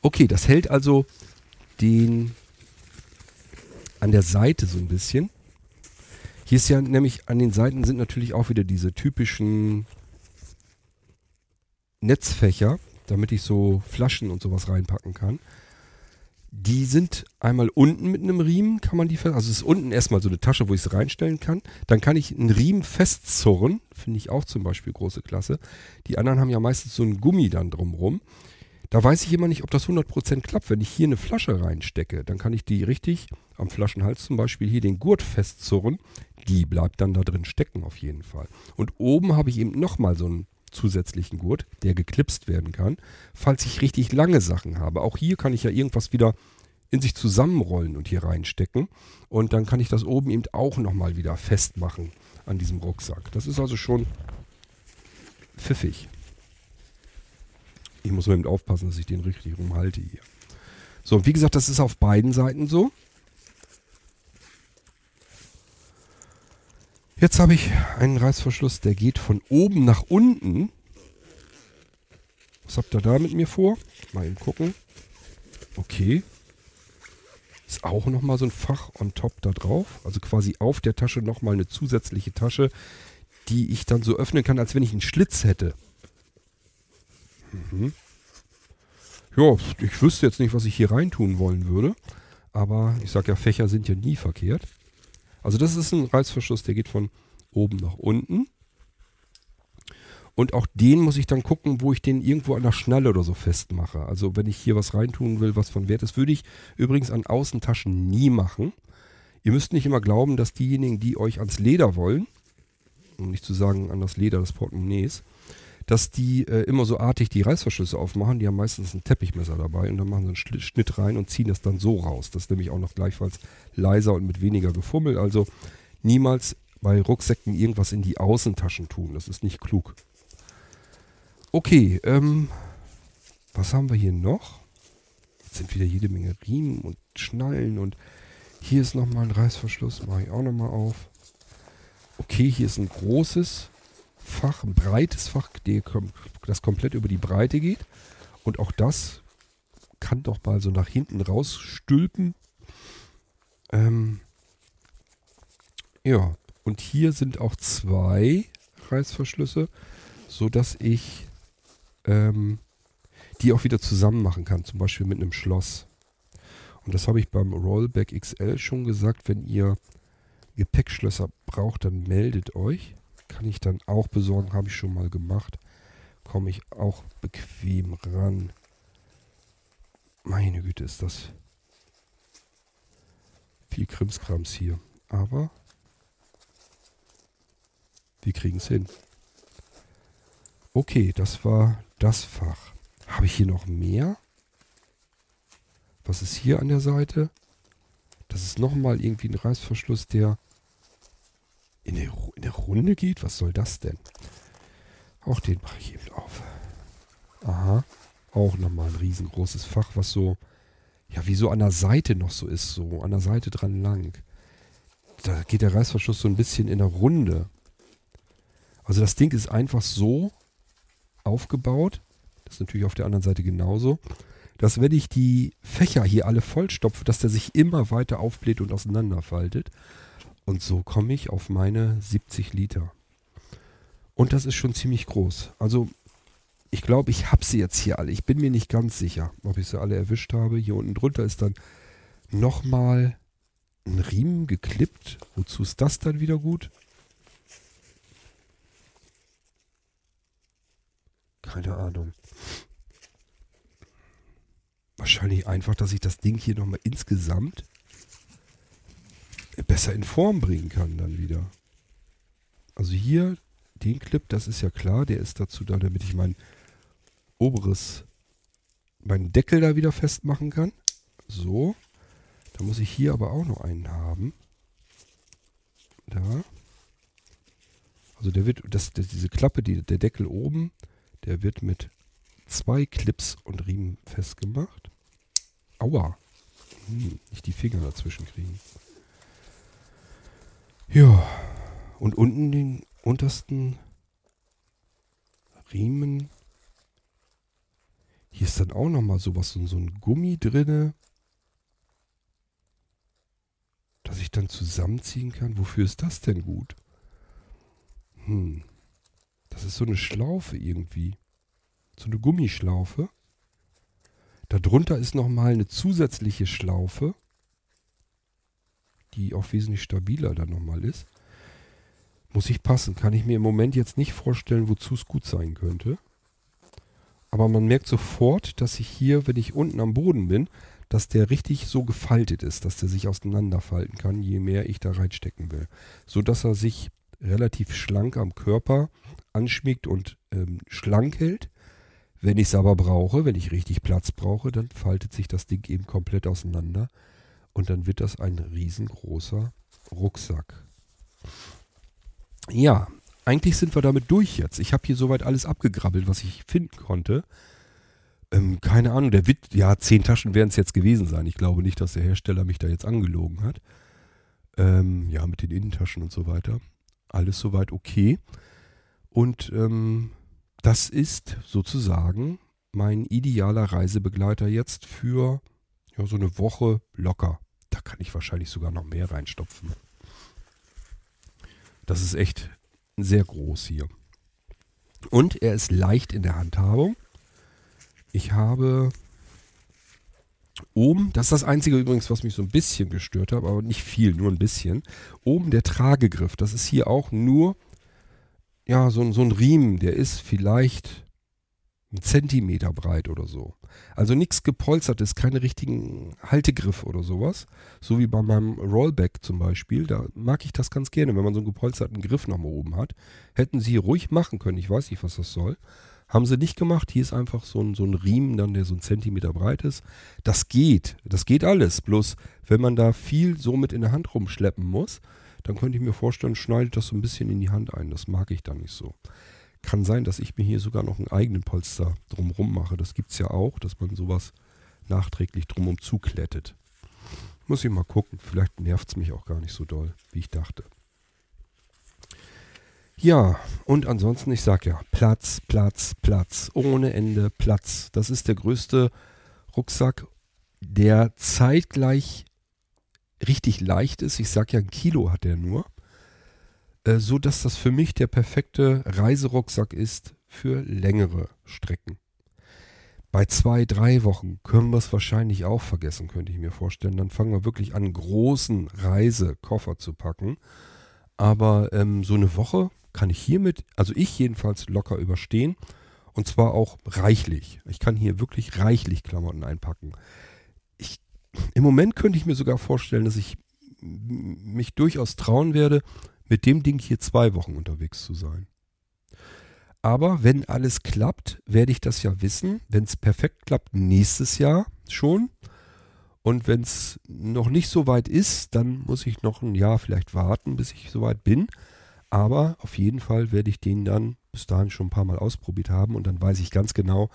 Okay, das hält also den an der Seite so ein bisschen. Hier ist ja nämlich an den Seiten sind natürlich auch wieder diese typischen Netzfächer, damit ich so Flaschen und sowas reinpacken kann. Die sind einmal unten mit einem Riemen, kann man die fest. Also es ist unten erstmal so eine Tasche, wo ich es reinstellen kann. Dann kann ich einen Riemen festzurren, finde ich auch zum Beispiel große Klasse. Die anderen haben ja meistens so einen Gummi dann drumrum. Da weiß ich immer nicht, ob das 100% klappt. Wenn ich hier eine Flasche reinstecke, dann kann ich die richtig am Flaschenhals zum Beispiel hier den Gurt festzurren. Die bleibt dann da drin stecken auf jeden Fall. Und oben habe ich eben nochmal so einen zusätzlichen Gurt, der geklipst werden kann, falls ich richtig lange Sachen habe. Auch hier kann ich ja irgendwas wieder in sich zusammenrollen und hier reinstecken. Und dann kann ich das oben eben auch nochmal wieder festmachen an diesem Rucksack. Das ist also schon pfiffig. Ich muss mal eben aufpassen, dass ich den richtig rumhalte hier. So, wie gesagt, das ist auf beiden Seiten so. Jetzt habe ich einen Reißverschluss, der geht von oben nach unten. Was habt ihr da mit mir vor? Mal eben gucken. Okay. Ist auch nochmal so ein Fach on top da drauf. Also quasi auf der Tasche nochmal eine zusätzliche Tasche, die ich dann so öffnen kann, als wenn ich einen Schlitz hätte. Mhm. Ja, ich wüsste jetzt nicht, was ich hier reintun wollen würde. Aber ich sage ja, Fächer sind ja nie verkehrt. Also das ist ein Reißverschluss, der geht von oben nach unten. Und auch den muss ich dann gucken, wo ich den irgendwo an der Schnalle oder so festmache. Also wenn ich hier was reintun will, was von Wert ist, würde ich übrigens an Außentaschen nie machen. Ihr müsst nicht immer glauben, dass diejenigen, die euch ans Leder wollen, um nicht zu sagen an das Leder des Portemonnaies, dass die äh, immer so artig die Reißverschlüsse aufmachen. Die haben meistens ein Teppichmesser dabei und dann machen sie einen Schnitt rein und ziehen das dann so raus. Das ist nämlich auch noch gleichfalls leiser und mit weniger Gefummel. Also niemals bei Rucksäcken irgendwas in die Außentaschen tun. Das ist nicht klug. Okay, ähm, was haben wir hier noch? Jetzt sind wieder jede Menge Riemen und Schnallen und hier ist nochmal ein Reißverschluss, mache ich auch nochmal auf. Okay, hier ist ein großes Fach, ein breites Fach, das komplett über die Breite geht. Und auch das kann doch mal so nach hinten rausstülpen. Ähm, ja, und hier sind auch zwei Reißverschlüsse, sodass ich ähm, die auch wieder zusammen machen kann, zum Beispiel mit einem Schloss. Und das habe ich beim Rollback XL schon gesagt, wenn ihr Gepäckschlösser braucht, dann meldet euch. Kann ich dann auch besorgen, habe ich schon mal gemacht. Komme ich auch bequem ran. Meine Güte, ist das viel Krimskrams hier. Aber wir kriegen es hin. Okay, das war das Fach. Habe ich hier noch mehr? Was ist hier an der Seite? Das ist nochmal irgendwie ein Reißverschluss, der in der, in der Runde geht. Was soll das denn? Auch den mache ich eben auf. Aha. Auch nochmal ein riesengroßes Fach, was so, ja, wie so an der Seite noch so ist, so an der Seite dran lang. Da geht der Reißverschluss so ein bisschen in der Runde. Also das Ding ist einfach so aufgebaut, das ist natürlich auf der anderen Seite genauso, dass wenn ich die Fächer hier alle vollstopfe, dass der sich immer weiter aufbläht und auseinanderfaltet. Und so komme ich auf meine 70 Liter. Und das ist schon ziemlich groß. Also ich glaube, ich habe sie jetzt hier alle. Ich bin mir nicht ganz sicher, ob ich sie alle erwischt habe. Hier unten drunter ist dann nochmal ein Riemen geklippt. Wozu ist das dann wieder gut? Keine Ahnung. Wahrscheinlich einfach, dass ich das Ding hier nochmal insgesamt besser in Form bringen kann dann wieder. Also hier den Clip, das ist ja klar, der ist dazu da, damit ich mein oberes, meinen Deckel da wieder festmachen kann. So. Da muss ich hier aber auch noch einen haben. Da. Also der wird, das, diese Klappe, die, der Deckel oben, der wird mit zwei Clips und Riemen festgemacht. Aua. Hm, nicht die Finger dazwischen kriegen. Ja. Und unten den untersten Riemen. Hier ist dann auch nochmal sowas, so, ein Gummi drinne. Dass ich dann zusammenziehen kann. Wofür ist das denn gut? Hm. Das ist so eine Schlaufe irgendwie. So eine Gummischlaufe. Darunter ist nochmal eine zusätzliche Schlaufe, die auch wesentlich stabiler dann nochmal ist. Muss ich passen. Kann ich mir im Moment jetzt nicht vorstellen, wozu es gut sein könnte. Aber man merkt sofort, dass ich hier, wenn ich unten am Boden bin, dass der richtig so gefaltet ist, dass der sich auseinanderfalten kann, je mehr ich da reinstecken will. So dass er sich relativ schlank am Körper anschmiegt und ähm, schlank hält. Wenn ich es aber brauche, wenn ich richtig Platz brauche, dann faltet sich das Ding eben komplett auseinander und dann wird das ein riesengroßer Rucksack. Ja, eigentlich sind wir damit durch jetzt. Ich habe hier soweit alles abgegrabbelt, was ich finden konnte. Ähm, keine Ahnung, der Wit, ja, zehn Taschen werden es jetzt gewesen sein. Ich glaube nicht, dass der Hersteller mich da jetzt angelogen hat. Ähm, ja, mit den Innentaschen und so weiter. Alles soweit okay. Und ähm, das ist sozusagen mein idealer Reisebegleiter jetzt für ja, so eine Woche locker. Da kann ich wahrscheinlich sogar noch mehr reinstopfen. Das ist echt sehr groß hier. Und er ist leicht in der Handhabung. Ich habe oben, das ist das Einzige übrigens, was mich so ein bisschen gestört hat, aber nicht viel, nur ein bisschen. Oben der Tragegriff, das ist hier auch nur, ja, so, so ein Riemen, der ist vielleicht einen Zentimeter breit oder so. Also nichts gepolstertes, keine richtigen Haltegriff oder sowas. So wie bei meinem Rollback zum Beispiel. Da mag ich das ganz gerne, wenn man so einen gepolsterten Griff nochmal oben hat. Hätten sie ruhig machen können. Ich weiß nicht, was das soll. Haben sie nicht gemacht. Hier ist einfach so ein, so ein Riemen, dann, der so einen Zentimeter breit ist. Das geht. Das geht alles. Bloß, wenn man da viel so mit in der Hand rumschleppen muss, dann könnte ich mir vorstellen, schneidet das so ein bisschen in die Hand ein. Das mag ich dann nicht so. Kann sein, dass ich mir hier sogar noch einen eigenen Polster drumrum mache. Das gibt es ja auch, dass man sowas nachträglich drumum zuklettet. Muss ich mal gucken. Vielleicht nervt es mich auch gar nicht so doll, wie ich dachte. Ja, und ansonsten, ich sag ja, Platz, Platz, Platz, ohne Ende Platz. Das ist der größte Rucksack, der zeitgleich richtig leicht ist. Ich sag ja, ein Kilo hat er nur. Äh, so dass das für mich der perfekte Reiserucksack ist für längere Strecken. Bei zwei, drei Wochen können wir es wahrscheinlich auch vergessen, könnte ich mir vorstellen. Dann fangen wir wirklich an, großen Reisekoffer zu packen. Aber ähm, so eine Woche kann ich hiermit, also ich jedenfalls locker überstehen. Und zwar auch reichlich. Ich kann hier wirklich reichlich Klamotten einpacken. Ich, Im Moment könnte ich mir sogar vorstellen, dass ich mich durchaus trauen werde, mit dem Ding hier zwei Wochen unterwegs zu sein. Aber wenn alles klappt, werde ich das ja wissen. Wenn es perfekt klappt, nächstes Jahr schon. Und wenn es noch nicht so weit ist, dann muss ich noch ein Jahr vielleicht warten, bis ich so weit bin. Aber auf jeden Fall werde ich den dann bis dahin schon ein paar Mal ausprobiert haben und dann weiß ich ganz genau,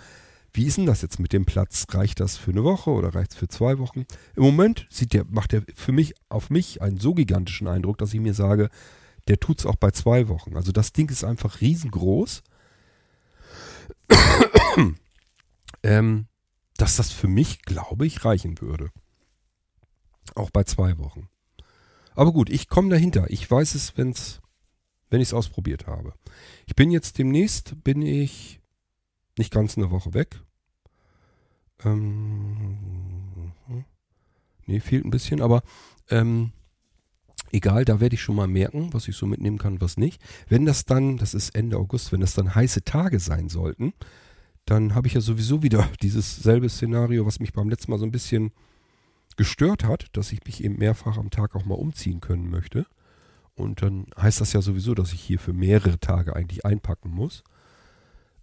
wie ist denn das jetzt mit dem Platz? Reicht das für eine Woche oder reicht es für zwei Wochen? Im Moment der, macht er für mich auf mich einen so gigantischen Eindruck, dass ich mir sage, der tut es auch bei zwei Wochen. Also das Ding ist einfach riesengroß. ähm, dass das für mich, glaube ich, reichen würde. Auch bei zwei Wochen. Aber gut, ich komme dahinter. Ich weiß es, wenn's, wenn ich es ausprobiert habe. Ich bin jetzt demnächst, bin ich nicht ganz eine Woche weg. Ähm, nee, fehlt ein bisschen, aber ähm, egal, da werde ich schon mal merken, was ich so mitnehmen kann, was nicht. Wenn das dann, das ist Ende August, wenn das dann heiße Tage sein sollten, dann habe ich ja sowieso wieder dieses selbe Szenario, was mich beim letzten Mal so ein bisschen gestört hat, dass ich mich eben mehrfach am Tag auch mal umziehen können möchte. Und dann heißt das ja sowieso, dass ich hier für mehrere Tage eigentlich einpacken muss.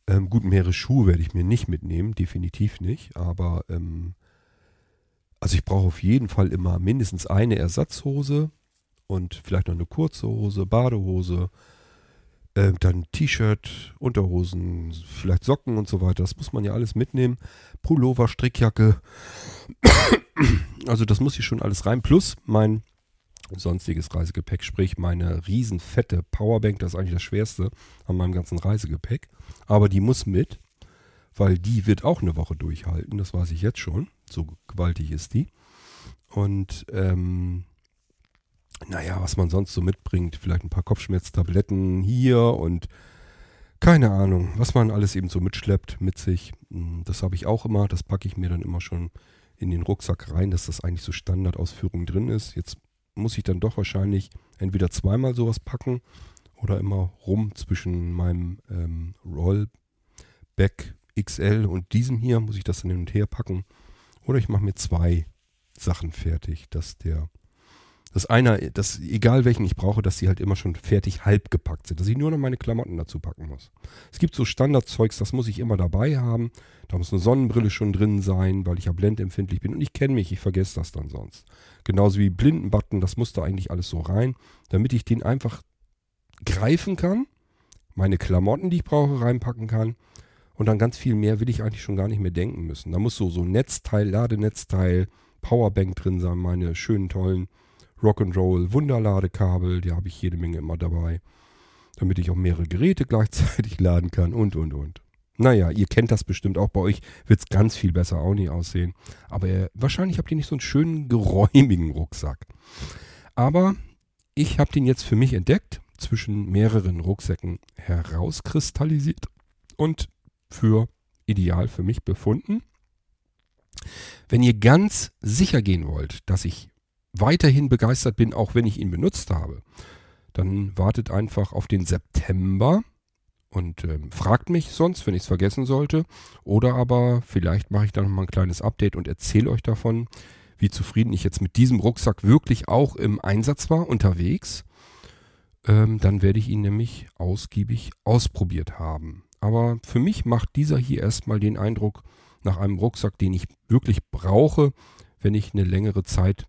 Ähm, gut, mehrere Schuhe werde ich mir nicht mitnehmen, definitiv nicht. Aber ähm, also ich brauche auf jeden Fall immer mindestens eine Ersatzhose und vielleicht noch eine kurze Hose, Badehose, äh, dann T-Shirt, Unterhosen, vielleicht Socken und so weiter. Das muss man ja alles mitnehmen. Pullover, Strickjacke. Also das muss ich schon alles rein. Plus mein sonstiges Reisegepäck, sprich meine riesenfette Powerbank, das ist eigentlich das Schwerste an meinem ganzen Reisegepäck. Aber die muss mit, weil die wird auch eine Woche durchhalten, das weiß ich jetzt schon. So gewaltig ist die. Und ähm, naja, was man sonst so mitbringt, vielleicht ein paar Kopfschmerztabletten hier und keine Ahnung, was man alles eben so mitschleppt mit sich. Hm, das habe ich auch immer, das packe ich mir dann immer schon in den Rucksack rein, dass das eigentlich so Standardausführung drin ist. Jetzt muss ich dann doch wahrscheinlich entweder zweimal sowas packen oder immer rum zwischen meinem ähm, Rollback XL und diesem hier muss ich das dann hin und her packen. Oder ich mache mir zwei Sachen fertig, dass der dass einer, dass egal welchen ich brauche, dass die halt immer schon fertig halb gepackt sind, dass ich nur noch meine Klamotten dazu packen muss. Es gibt so Standardzeugs, das muss ich immer dabei haben. Da muss eine Sonnenbrille schon drin sein, weil ich ja blendempfindlich bin und ich kenne mich, ich vergesse das dann sonst. Genauso wie Blindenbutton, das muss da eigentlich alles so rein, damit ich den einfach greifen kann, meine Klamotten, die ich brauche, reinpacken kann und dann ganz viel mehr will ich eigentlich schon gar nicht mehr denken müssen. Da muss so so Netzteil, Ladenetzteil, Powerbank drin sein, meine schönen tollen Rock'n'Roll Wunderladekabel, die habe ich jede Menge immer dabei, damit ich auch mehrere Geräte gleichzeitig laden kann und, und, und. Naja, ihr kennt das bestimmt auch. Bei euch wird es ganz viel besser auch nicht aussehen. Aber äh, wahrscheinlich habt ihr nicht so einen schönen, geräumigen Rucksack. Aber ich habe den jetzt für mich entdeckt, zwischen mehreren Rucksäcken herauskristallisiert und für ideal für mich befunden. Wenn ihr ganz sicher gehen wollt, dass ich weiterhin begeistert bin, auch wenn ich ihn benutzt habe, dann wartet einfach auf den September und ähm, fragt mich sonst, wenn ich es vergessen sollte. Oder aber vielleicht mache ich dann nochmal ein kleines Update und erzähle euch davon, wie zufrieden ich jetzt mit diesem Rucksack wirklich auch im Einsatz war, unterwegs. Ähm, dann werde ich ihn nämlich ausgiebig ausprobiert haben. Aber für mich macht dieser hier erstmal den Eindruck nach einem Rucksack, den ich wirklich brauche, wenn ich eine längere Zeit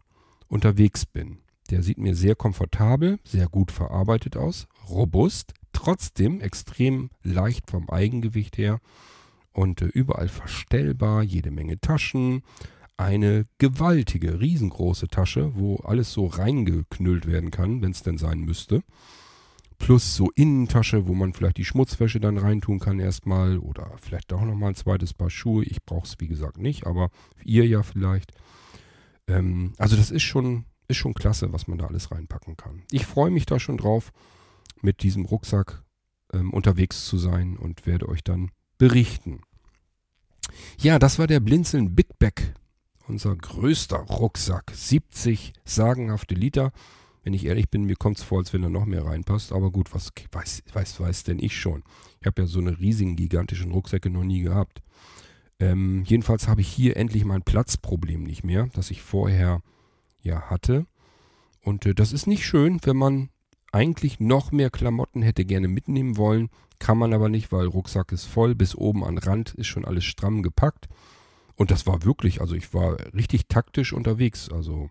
unterwegs bin. Der sieht mir sehr komfortabel, sehr gut verarbeitet aus, robust, trotzdem extrem leicht vom Eigengewicht her und äh, überall verstellbar, jede Menge Taschen, eine gewaltige, riesengroße Tasche, wo alles so reingeknüllt werden kann, wenn es denn sein müsste. Plus so Innentasche, wo man vielleicht die Schmutzwäsche dann reintun kann erstmal oder vielleicht auch nochmal ein zweites Paar Schuhe. Ich brauche es wie gesagt nicht, aber ihr ja vielleicht. Ähm, also das ist schon, ist schon klasse, was man da alles reinpacken kann. Ich freue mich da schon drauf, mit diesem Rucksack ähm, unterwegs zu sein und werde euch dann berichten. Ja, das war der Blinzeln Big Bag, unser größter Rucksack. 70 sagenhafte Liter. Wenn ich ehrlich bin, mir kommt es vor, als wenn da noch mehr reinpasst. Aber gut, was weiß, weiß, weiß denn ich schon. Ich habe ja so eine riesigen, gigantischen Rucksäcke noch nie gehabt. Ähm, jedenfalls habe ich hier endlich mein Platzproblem nicht mehr, das ich vorher ja hatte. Und äh, das ist nicht schön, wenn man eigentlich noch mehr Klamotten hätte gerne mitnehmen wollen, kann man aber nicht, weil Rucksack ist voll, bis oben an Rand ist schon alles stramm gepackt. Und das war wirklich, also ich war richtig taktisch unterwegs. Also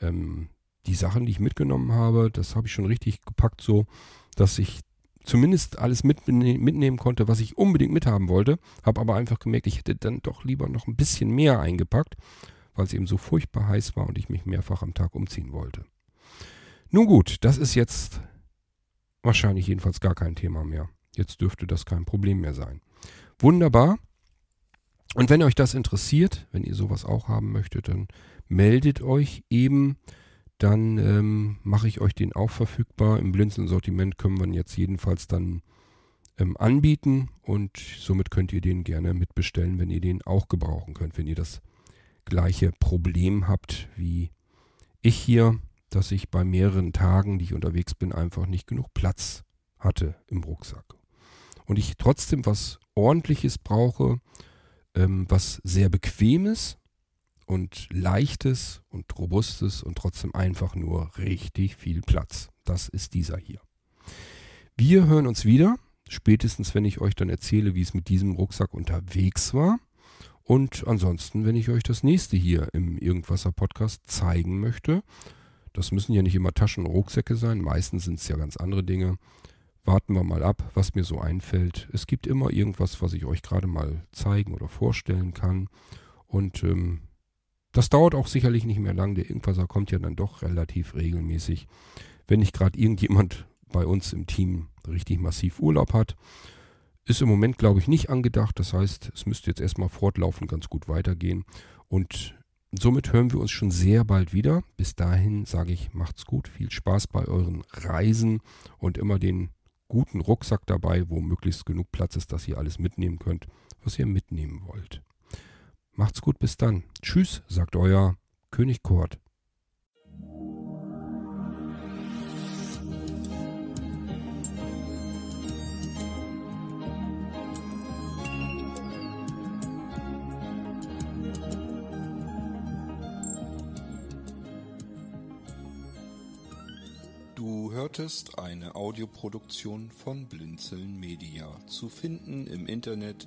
ähm, die Sachen, die ich mitgenommen habe, das habe ich schon richtig gepackt, so dass ich zumindest alles mitnehmen konnte, was ich unbedingt mithaben wollte. Habe aber einfach gemerkt, ich hätte dann doch lieber noch ein bisschen mehr eingepackt, weil es eben so furchtbar heiß war und ich mich mehrfach am Tag umziehen wollte. Nun gut, das ist jetzt wahrscheinlich jedenfalls gar kein Thema mehr. Jetzt dürfte das kein Problem mehr sein. Wunderbar. Und wenn euch das interessiert, wenn ihr sowas auch haben möchtet, dann meldet euch eben. Dann ähm, mache ich euch den auch verfügbar. Im Blinzeln-Sortiment können wir ihn jetzt jedenfalls dann ähm, anbieten und somit könnt ihr den gerne mitbestellen, wenn ihr den auch gebrauchen könnt. Wenn ihr das gleiche Problem habt wie ich hier, dass ich bei mehreren Tagen, die ich unterwegs bin, einfach nicht genug Platz hatte im Rucksack. Und ich trotzdem was ordentliches brauche, ähm, was sehr bequemes und leichtes und robustes und trotzdem einfach nur richtig viel Platz. Das ist dieser hier. Wir hören uns wieder, spätestens wenn ich euch dann erzähle, wie es mit diesem Rucksack unterwegs war. Und ansonsten, wenn ich euch das nächste hier im Irgendwasser Podcast zeigen möchte. Das müssen ja nicht immer Taschen und Rucksäcke sein, meistens sind es ja ganz andere Dinge. Warten wir mal ab, was mir so einfällt. Es gibt immer irgendwas, was ich euch gerade mal zeigen oder vorstellen kann. Und ähm, das dauert auch sicherlich nicht mehr lang. Der Irgendwasser kommt ja dann doch relativ regelmäßig. Wenn nicht gerade irgendjemand bei uns im Team richtig massiv Urlaub hat. Ist im Moment, glaube ich, nicht angedacht. Das heißt, es müsste jetzt erstmal fortlaufend ganz gut weitergehen. Und somit hören wir uns schon sehr bald wieder. Bis dahin sage ich, macht's gut, viel Spaß bei euren Reisen und immer den guten Rucksack dabei, wo möglichst genug Platz ist, dass ihr alles mitnehmen könnt, was ihr mitnehmen wollt. Macht's gut, bis dann. Tschüss, sagt euer König Kurt. Du hörtest eine Audioproduktion von Blinzeln Media, zu finden im Internet